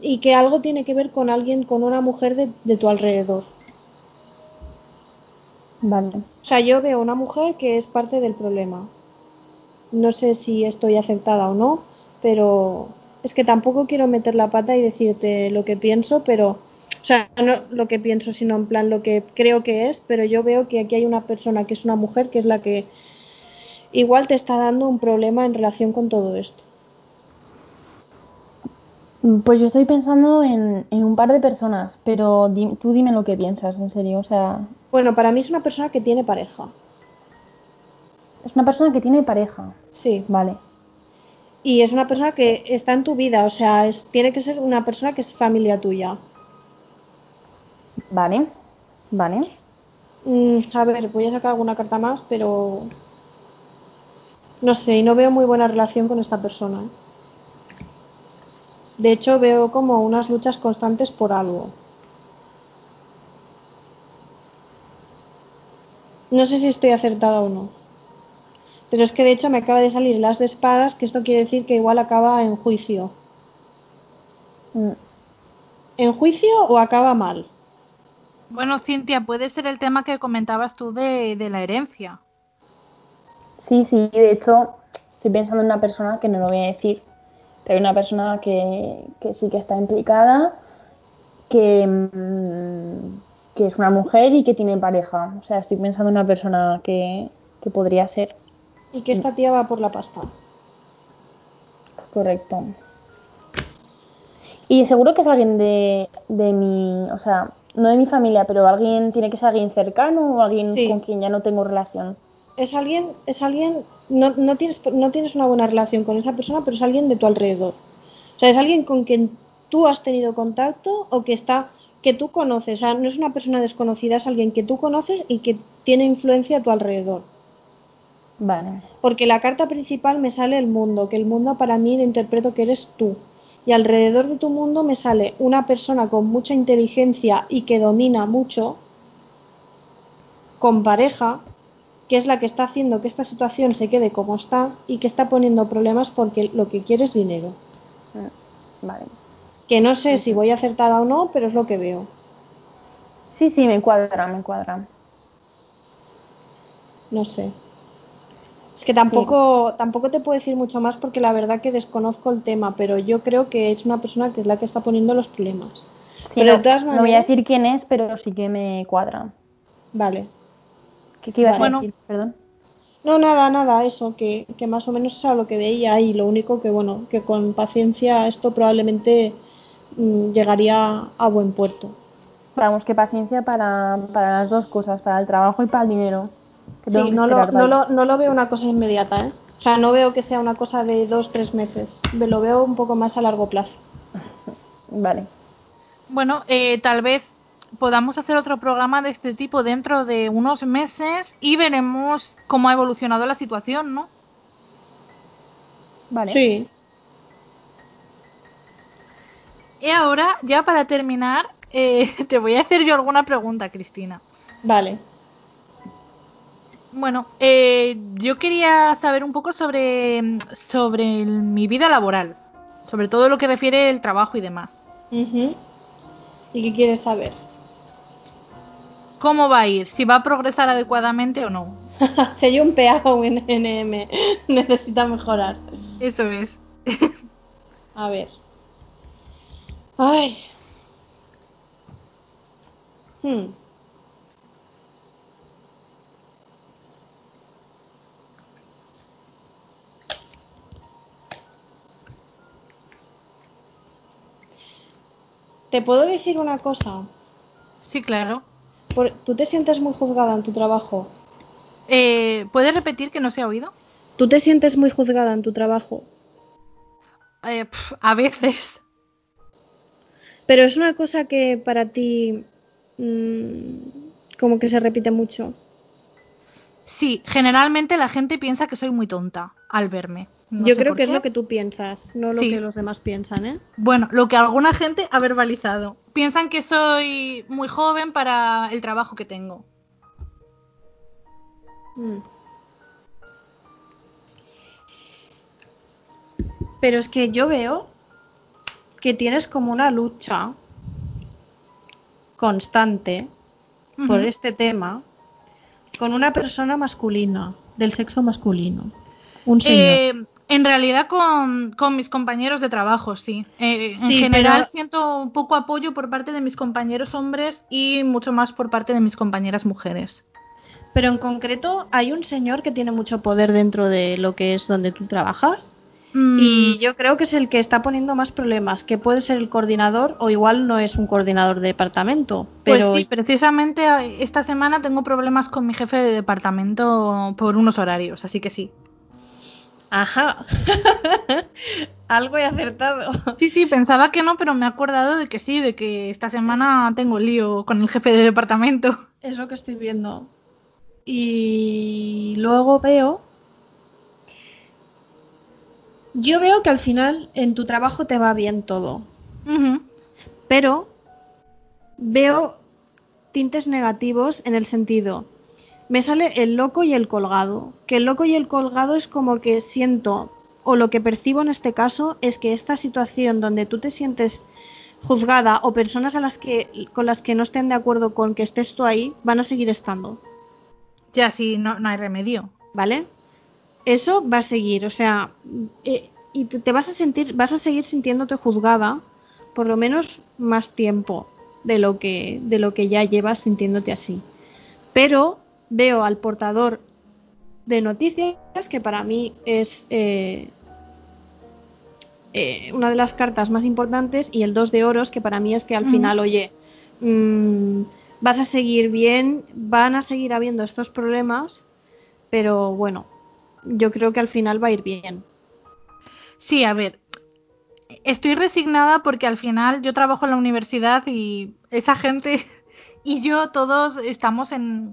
y que algo tiene que ver con alguien, con una mujer de, de tu alrededor. Vale. O sea, yo veo una mujer que es parte del problema. No sé si estoy aceptada o no, pero es que tampoco quiero meter la pata y decirte lo que pienso, pero, o sea, no lo que pienso, sino en plan lo que creo que es, pero yo veo que aquí hay una persona que es una mujer que es la que igual te está dando un problema en relación con todo esto. Pues yo estoy pensando en, en un par de personas, pero di- tú dime lo que piensas, en serio. O sea, Bueno, para mí es una persona que tiene pareja. es una persona que tiene pareja. Sí. Vale. Y es una persona que está en tu vida, o sea, es, tiene que ser una persona que es familia tuya. Vale. Vale. Mm, a ver, voy a sacar alguna carta más, pero no sé, y no veo muy buena relación con esta persona. ¿eh? De hecho, veo como unas luchas constantes por algo. No sé si estoy acertada o no. Pero es que de hecho me acaba de salir las de espadas, que esto quiere decir que igual acaba en juicio. Mm, ¿En juicio o acaba mal? Bueno, Cintia, puede ser el tema que comentabas tú de, de la herencia. Sí, sí, de hecho, estoy pensando en una persona que no lo voy a decir, pero hay una persona que, que sí que está implicada, que, mm, que es una mujer y que tiene pareja. O sea, estoy pensando en una persona que, que podría ser Y que esta tía va por la pasta. correcto. Y seguro que es alguien de, de mi, o sea, no de mi familia, pero alguien tiene que ser alguien cercano o alguien Sí. con quien ya no tengo relación. Es alguien, es alguien, no, no, tienes, no tienes una buena relación con esa persona, pero es alguien de tu alrededor. O sea, es alguien con quien tú has tenido contacto o que está, que tú conoces. O sea, no es una persona desconocida, es alguien que tú conoces y que tiene influencia a tu alrededor. Vale. Porque la carta principal me sale el mundo, que el mundo para mí lo interpreto que eres tú. Y alrededor de tu mundo me sale una persona con mucha inteligencia y que domina mucho, con pareja, que es la que está haciendo que esta situación se quede como está y que está poniendo problemas porque lo que quiere es dinero. Mm, Vale. Que no sé si voy acertada o no, pero es lo que veo. Sí, sí, me cuadra, me cuadra. No sé. Es que tampoco, tampoco te puedo decir mucho más porque la verdad que desconozco el tema, pero yo creo que es una persona que es la que está poniendo los problemas. Sí, Pero de no, no voy a decir quién es, pero sí que me cuadra. Vale. ¿Qué, qué ibas Bueno. a decir? Perdón. No, nada, nada, eso, que, que más o menos era lo que veía y lo único que, bueno, que con paciencia esto probablemente mm, llegaría a buen puerto. Vamos, que paciencia para, para las dos cosas, para el trabajo y para el dinero. Que Sí, que no lo, esperar, no, vaya. lo, no lo veo una cosa inmediata, ¿eh? O sea, no veo que sea una cosa de dos, tres meses. Me lo veo un poco más a largo plazo. Vale. Bueno, eh, tal vez podamos hacer otro programa de este tipo dentro de unos meses y veremos cómo ha evolucionado la situación, ¿no? Vale. Sí. Y ahora, ya para terminar, eh, te voy a hacer yo alguna pregunta, Cristina. Vale. Bueno, eh, yo quería saber un poco sobre, sobre el- mi vida laboral, sobre todo lo que refiere el trabajo y demás. Ujú. ¿Y qué quieres saber? ¿Cómo va a ir? ¿Si va a progresar adecuadamente o no? si hay un PA o un NM, necesita mejorar. Eso es. A ver. Ay. Hmm. Te puedo decir una cosa. Sí, claro. Por- ¿Tú te sientes muy juzgada en tu trabajo? Eh, ¿Puedes repetir que no se ha oído? ¿Tú te sientes muy juzgada en tu trabajo? Eh, pf, a veces. Pero es una cosa que para ti mm, como que se repite mucho. Sí, generalmente la gente piensa que soy muy tonta al verme. No Yo creo que es lo que tú piensas, no lo Sí. que los demás piensan, ¿eh? Bueno, lo que alguna gente ha verbalizado. Piensan que soy muy joven para el trabajo que tengo. Mm. Pero es que yo veo que tienes como una lucha constante por este tema con una persona masculina, del sexo masculino. Un señor. Eh, en realidad con, con mis compañeros de trabajo, sí. Eh, Sí, en general pero- siento poco apoyo por parte de mis compañeros hombres y mucho más por parte de mis compañeras mujeres. Pero en concreto hay un señor que tiene mucho poder dentro de lo que es donde tú trabajas. Mm, Y yo creo que es el que está poniendo más problemas, que puede ser el coordinador o igual no es un coordinador de departamento. Pues sí, precisamente eh, esta semana tengo problemas con mi jefe de departamento por unos horarios, así que sí. Ajá. Algo he acertado. Sí, sí, pensaba que no, pero me he acordado de que sí, de que esta semana tengo lío con el jefe de departamento. Es lo que estoy viendo. Y luego veo. Yo veo que al final en tu trabajo te va bien todo. Pero veo tintes negativos en el sentido. Me sale el loco y el colgado. Que el loco y el colgado es como que siento, o lo que percibo en este caso, es que esta situación donde tú te sientes juzgada o personas a las que, con las que no estén de acuerdo con que estés tú ahí, van a seguir estando. Ya, sí, no, no hay remedio. ¿vale? Eso va a seguir, o sea, eh, y te vas a sentir, vas a seguir sintiéndote juzgada por lo menos más tiempo de lo que, de lo que ya llevas sintiéndote así. Pero veo al portador de noticias, que para mí es eh, eh, una de las cartas más importantes, y el 2 de oros, que para mí es que al final, oye, mm, vas a seguir bien, van a seguir habiendo estos problemas, pero bueno, yo creo que al final va a ir bien. Sí, a ver, estoy resignada porque al final yo trabajo en la universidad y esa gente y yo todos estamos en,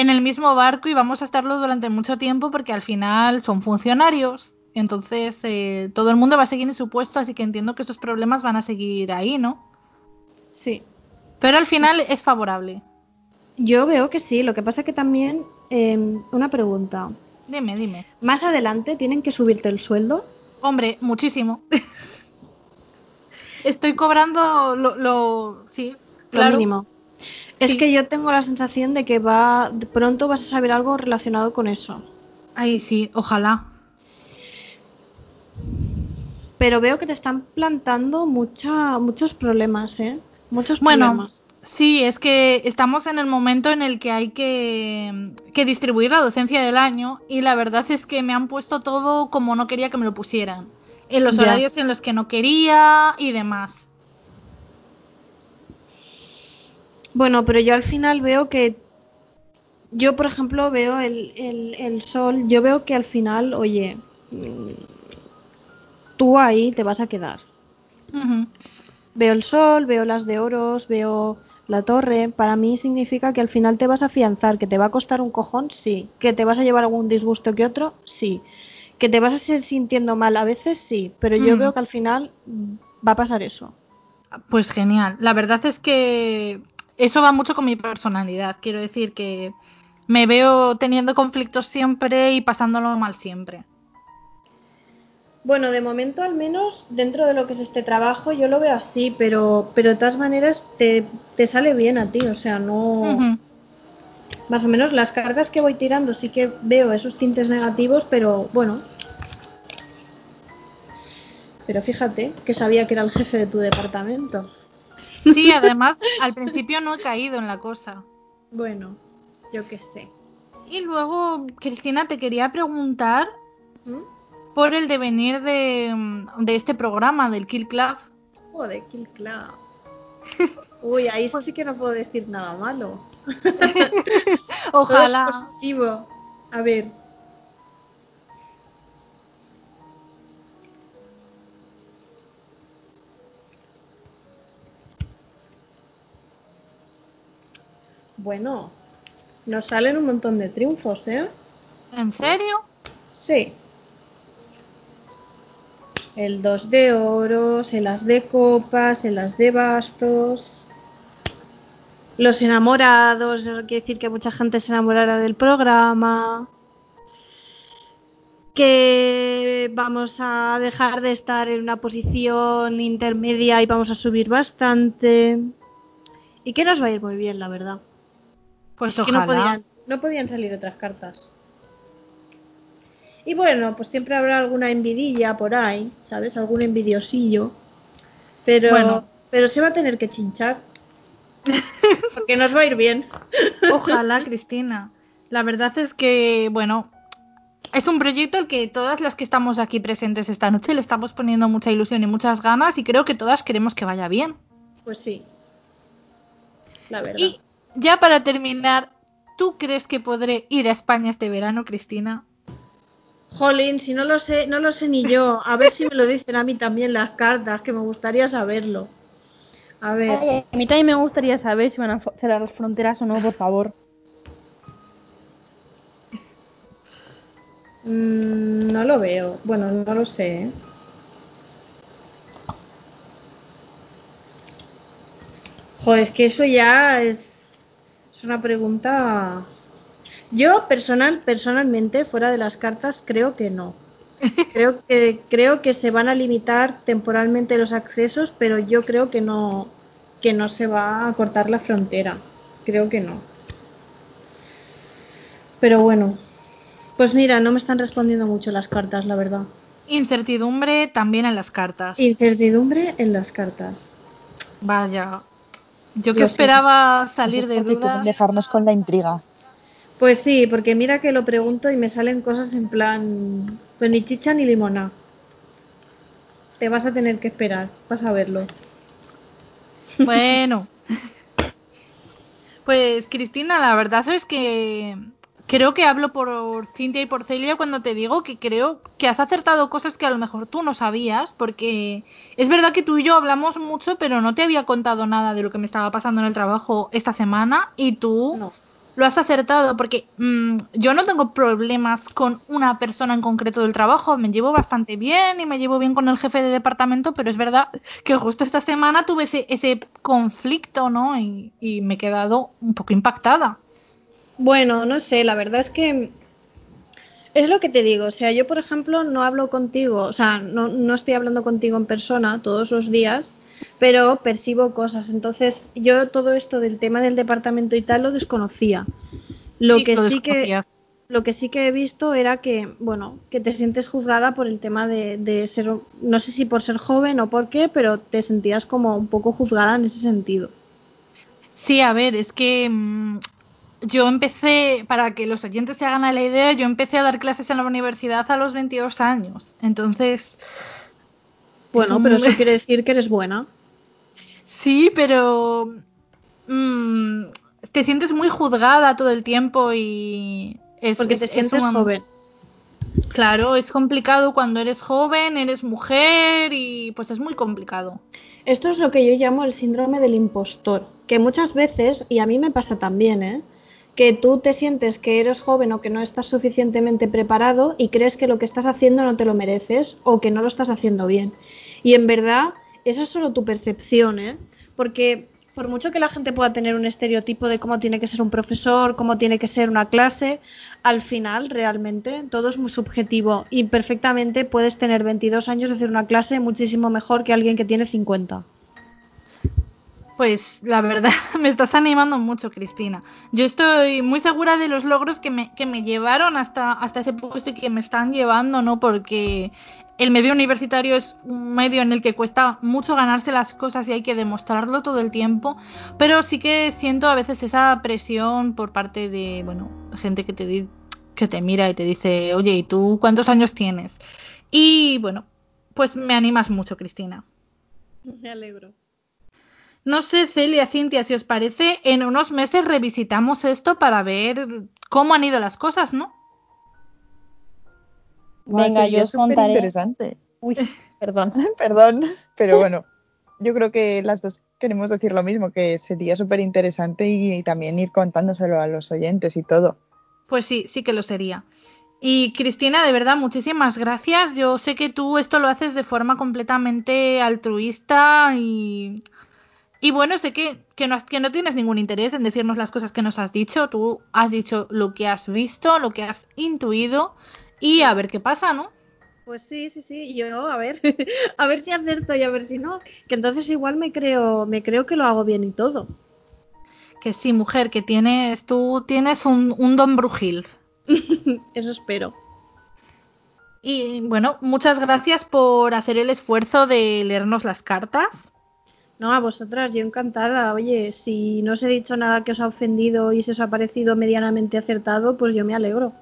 en el mismo barco y vamos a estarlo durante mucho tiempo porque al final son funcionarios. Entonces eh, todo el mundo va a seguir en su puesto, así que entiendo que esos problemas van a seguir ahí, ¿no? Sí, Pero al final es favorable. yo veo que sí, lo que pasa que también, eh, una pregunta, Dime, dime. más adelante tienen que subirte el sueldo. Hombre, muchísimo. Estoy cobrando lo, lo sí, Lo claro. mínimo. Es Sí. que yo tengo la sensación de que va pronto vas a saber algo relacionado con eso. Ay, sí, ojalá. Pero veo que te están plantando mucha, muchos problemas, ¿eh? Muchos Bueno, problemas. Sí, es que estamos en el momento en el que hay que, que distribuir la docencia del año y la verdad es que me han puesto todo como no quería que me lo pusieran. En los Ya. horarios en los que no quería y demás. Bueno, pero yo al final veo que. Yo, por ejemplo, veo el, el- el sol. Yo veo que al final, oye. mm, Tú ahí te vas a quedar. Veo el sol, veo las de oros, veo la torre. Para mí significa que al final te vas a afianzar. ¿Que te va a costar un cojón? Sí. ¿Que te vas a llevar algún disgusto que otro? Sí. ¿Que te vas a seguir sintiendo mal a veces? Sí. Pero yo Mm. veo que al final va a pasar eso. Pues genial. La verdad es que eso va mucho con mi personalidad. Quiero decir que me veo teniendo conflictos siempre y pasándolo mal siempre. Bueno, de momento al menos dentro de lo que es este trabajo yo lo veo así, pero, pero de todas maneras te, te sale bien a ti, o sea, no... Más o menos las cartas que voy tirando sí que veo esos tintes negativos, pero bueno. Pero fíjate que sabía que era el jefe de tu departamento. Sí, además, al principio no he caído en la cosa. Bueno, yo qué sé. Y luego, Cristina, te quería preguntar ¿Mm? por el devenir de, de este programa del Kill Club. Joder, Kill Club. Uy, ahí sí que no puedo decir nada malo. Todo Ojalá. es positivo. A ver. Bueno, nos salen un montón de triunfos, ¿eh? ¿En serio? Sí. El 2 de oros, el as de copas, el as de bastos. Los enamorados, eso quiere decir que mucha gente se enamorará del programa. Que vamos a dejar de estar en una posición intermedia y vamos a subir bastante. Y que nos va a ir muy bien, la verdad. Pues ojalá. no podían, no podían salir otras cartas. Y bueno, pues siempre habrá alguna envidilla por ahí, ¿sabes? Algún envidiosillo. Pero, Bueno. pero se va a tener que chinchar. Porque nos va a ir bien. Ojalá, Cristina. La verdad es que, bueno, es un proyecto al que todas las que estamos aquí presentes esta noche le estamos poniendo mucha ilusión y muchas ganas y creo que todas queremos que vaya bien. Pues sí. La verdad. Y ya para terminar, ¿tú crees que podré ir a España este verano, Cristina? Jolín, si no lo sé, no lo sé ni yo. A ver si me lo dicen a mí también las cartas, que me gustaría saberlo. A ver. Ay, a mí también me gustaría saber si van a cerrar las fronteras o no, por favor. Mm, no lo veo. Bueno, no lo sé. ¿eh? Joder, es que eso ya es, es una pregunta. Yo personal, personalmente, fuera de las cartas, creo que no. Creo que, creo que se van a limitar temporalmente los accesos, pero yo creo que no, que no se va a cortar la frontera. Creo que no. Pero bueno, pues mira, no me están respondiendo mucho las cartas, la verdad. Incertidumbre también en las cartas. Incertidumbre en las cartas. Vaya. Yo que esperaba Eso salir es de dudas. dejarnos con la intriga. Pues sí, porque mira que lo pregunto y me salen cosas en plan, pues ni chicha ni limona. Te vas a tener que esperar, vas a verlo. Bueno. Pues Cristina, la verdad es que creo que hablo por Cintia y por Celia cuando te digo que creo que has acertado cosas que a lo mejor tú no sabías, porque es verdad que tú y yo hablamos mucho, pero no te había contado nada de lo que me estaba pasando en el trabajo esta semana y tú No. lo has acertado, porque mm, yo no tengo problemas con una persona en concreto del trabajo, me llevo bastante bien y me llevo bien con el jefe de departamento, pero es verdad que justo esta semana tuve ese, ese conflicto, ¿no? Y, y me he quedado un poco impactada. Bueno, no sé, la verdad es que es lo que te digo. O sea, yo, por ejemplo, no hablo contigo, o sea, no, no estoy hablando contigo en persona todos los días, pero percibo cosas. Entonces, yo todo esto del tema del departamento y tal lo desconocía. Lo Sí, que lo sí que lo que sí que he visto era que, bueno, que te sientes juzgada por el tema de, de ser, no sé si por ser joven o por qué, pero te sentías como un poco juzgada en ese sentido. Sí, a ver, es que mm, yo empecé, para que los oyentes se hagan a la idea, yo empecé a dar clases en la universidad a los 22 años. Entonces. Bueno, es un- pero eso quiere decir que eres buena. Sí, pero. mm, te sientes muy juzgada todo el tiempo y. Es, Porque es- te es sientes un- joven. Claro, es complicado cuando eres joven, eres mujer y pues es muy complicado. Esto es lo que yo llamo el síndrome del impostor, que muchas veces, y a mí me pasa también, ¿eh? Que tú te sientes que eres joven o que no estás suficientemente preparado y crees que lo que estás haciendo no te lo mereces o que no lo estás haciendo bien. Y en verdad, eso es solo tu percepción, ¿eh? Porque por mucho que la gente pueda tener un estereotipo de cómo tiene que ser un profesor, cómo tiene que ser una clase, al final realmente todo es muy subjetivo y perfectamente puedes tener 22 años y hacer una clase muchísimo mejor que alguien que tiene 50. Pues la verdad me estás animando mucho, Cristina. Yo estoy muy segura de los logros que me, que me llevaron hasta, hasta ese puesto y que me están llevando, ¿no? Porque el medio universitario es un medio en el que cuesta mucho ganarse las cosas y hay que demostrarlo todo el tiempo. Pero sí que siento a veces esa presión por parte de, bueno, gente que te, que te mira y te dice, oye, ¿y tú cuántos años tienes? Y bueno, pues me animas mucho, Cristina. Me alegro. No sé, Celia, Cintia, si os parece, en unos meses revisitamos esto para ver cómo han ido las cosas, ¿no? Venga, yo os súper contaré. interesante. Uy, perdón. Perdón, pero bueno, yo creo que las dos queremos decir lo mismo, que sería súper interesante y, y también ir contándoselo a los oyentes y todo. Pues sí, sí que lo sería. Y Cristina, de verdad, muchísimas gracias. Yo sé que tú esto lo haces de forma completamente altruista y, y bueno, sé que, que, no, que no tienes ningún interés en decirnos las cosas que nos has dicho. Tú has dicho lo que has visto, lo que has intuido y a ver qué pasa, ¿no? Pues sí, sí, sí, yo a ver, a ver si acierto y a ver si no, que entonces igual me creo, me creo que lo hago bien y todo. Que sí, mujer, que tienes, tú tienes un, un don brujil. Eso espero. Y bueno, muchas gracias por hacer el esfuerzo de leernos las cartas. No, a vosotras, yo encantada. Oye, si no os he dicho nada que os ha ofendido y se os ha parecido medianamente acertado, pues yo me alegro.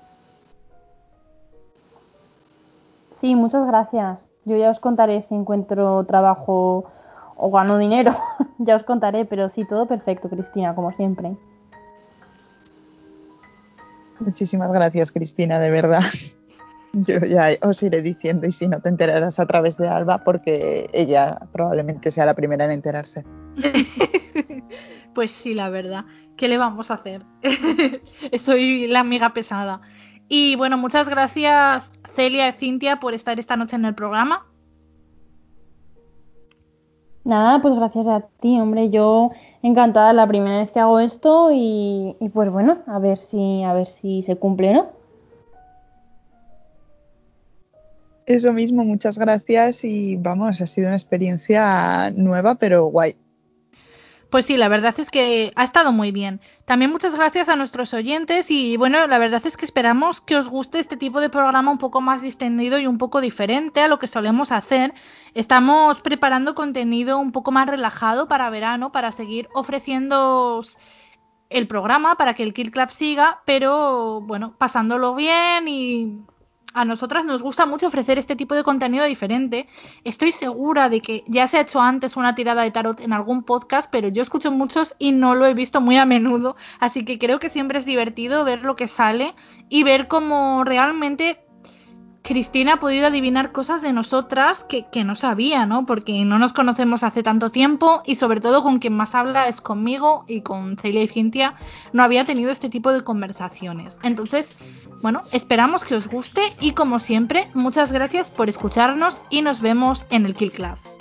Sí, muchas gracias. Yo ya os contaré si encuentro trabajo o gano dinero. ya os contaré, pero sí, todo perfecto, Cristina, como siempre. Muchísimas gracias, Cristina, de verdad. Yo ya os iré diciendo y si no te enterarás a través de Alba porque ella probablemente sea la primera en enterarse. Pues sí, la verdad. ¿Qué le vamos a hacer? Soy la amiga pesada. Y bueno, muchas gracias Celia y Cintia por estar esta noche en el programa. Nada, pues gracias a ti, hombre. Yo encantada la primera vez que hago esto y, y pues bueno, a ver si, a ver si se cumple, ¿no? Eso mismo, muchas gracias y vamos, ha sido una experiencia nueva pero guay. Pues sí, la verdad es que ha estado muy bien. También muchas gracias a nuestros oyentes y bueno, la verdad es que esperamos que os guste este tipo de programa un poco más distendido y un poco diferente a lo que solemos hacer. Estamos preparando contenido un poco más relajado para verano, para seguir ofreciendo el programa, para que el Kill Club siga, pero bueno, pasándolo bien y a nosotras nos gusta mucho ofrecer este tipo de contenido diferente. Estoy segura de que ya se ha hecho antes una tirada de tarot en algún podcast, pero yo escucho muchos y no lo he visto muy a menudo, así que creo que siempre es divertido ver lo que sale y ver cómo realmente Cristina ha podido adivinar cosas de nosotras que, no sabía, ¿no? Porque no nos conocemos hace tanto tiempo y sobre todo con quien más habla es conmigo y con Celia y Cintia no había tenido este tipo de conversaciones. Entonces, bueno, esperamos que os guste y como siempre, muchas gracias por escucharnos y nos vemos en el Kill Club.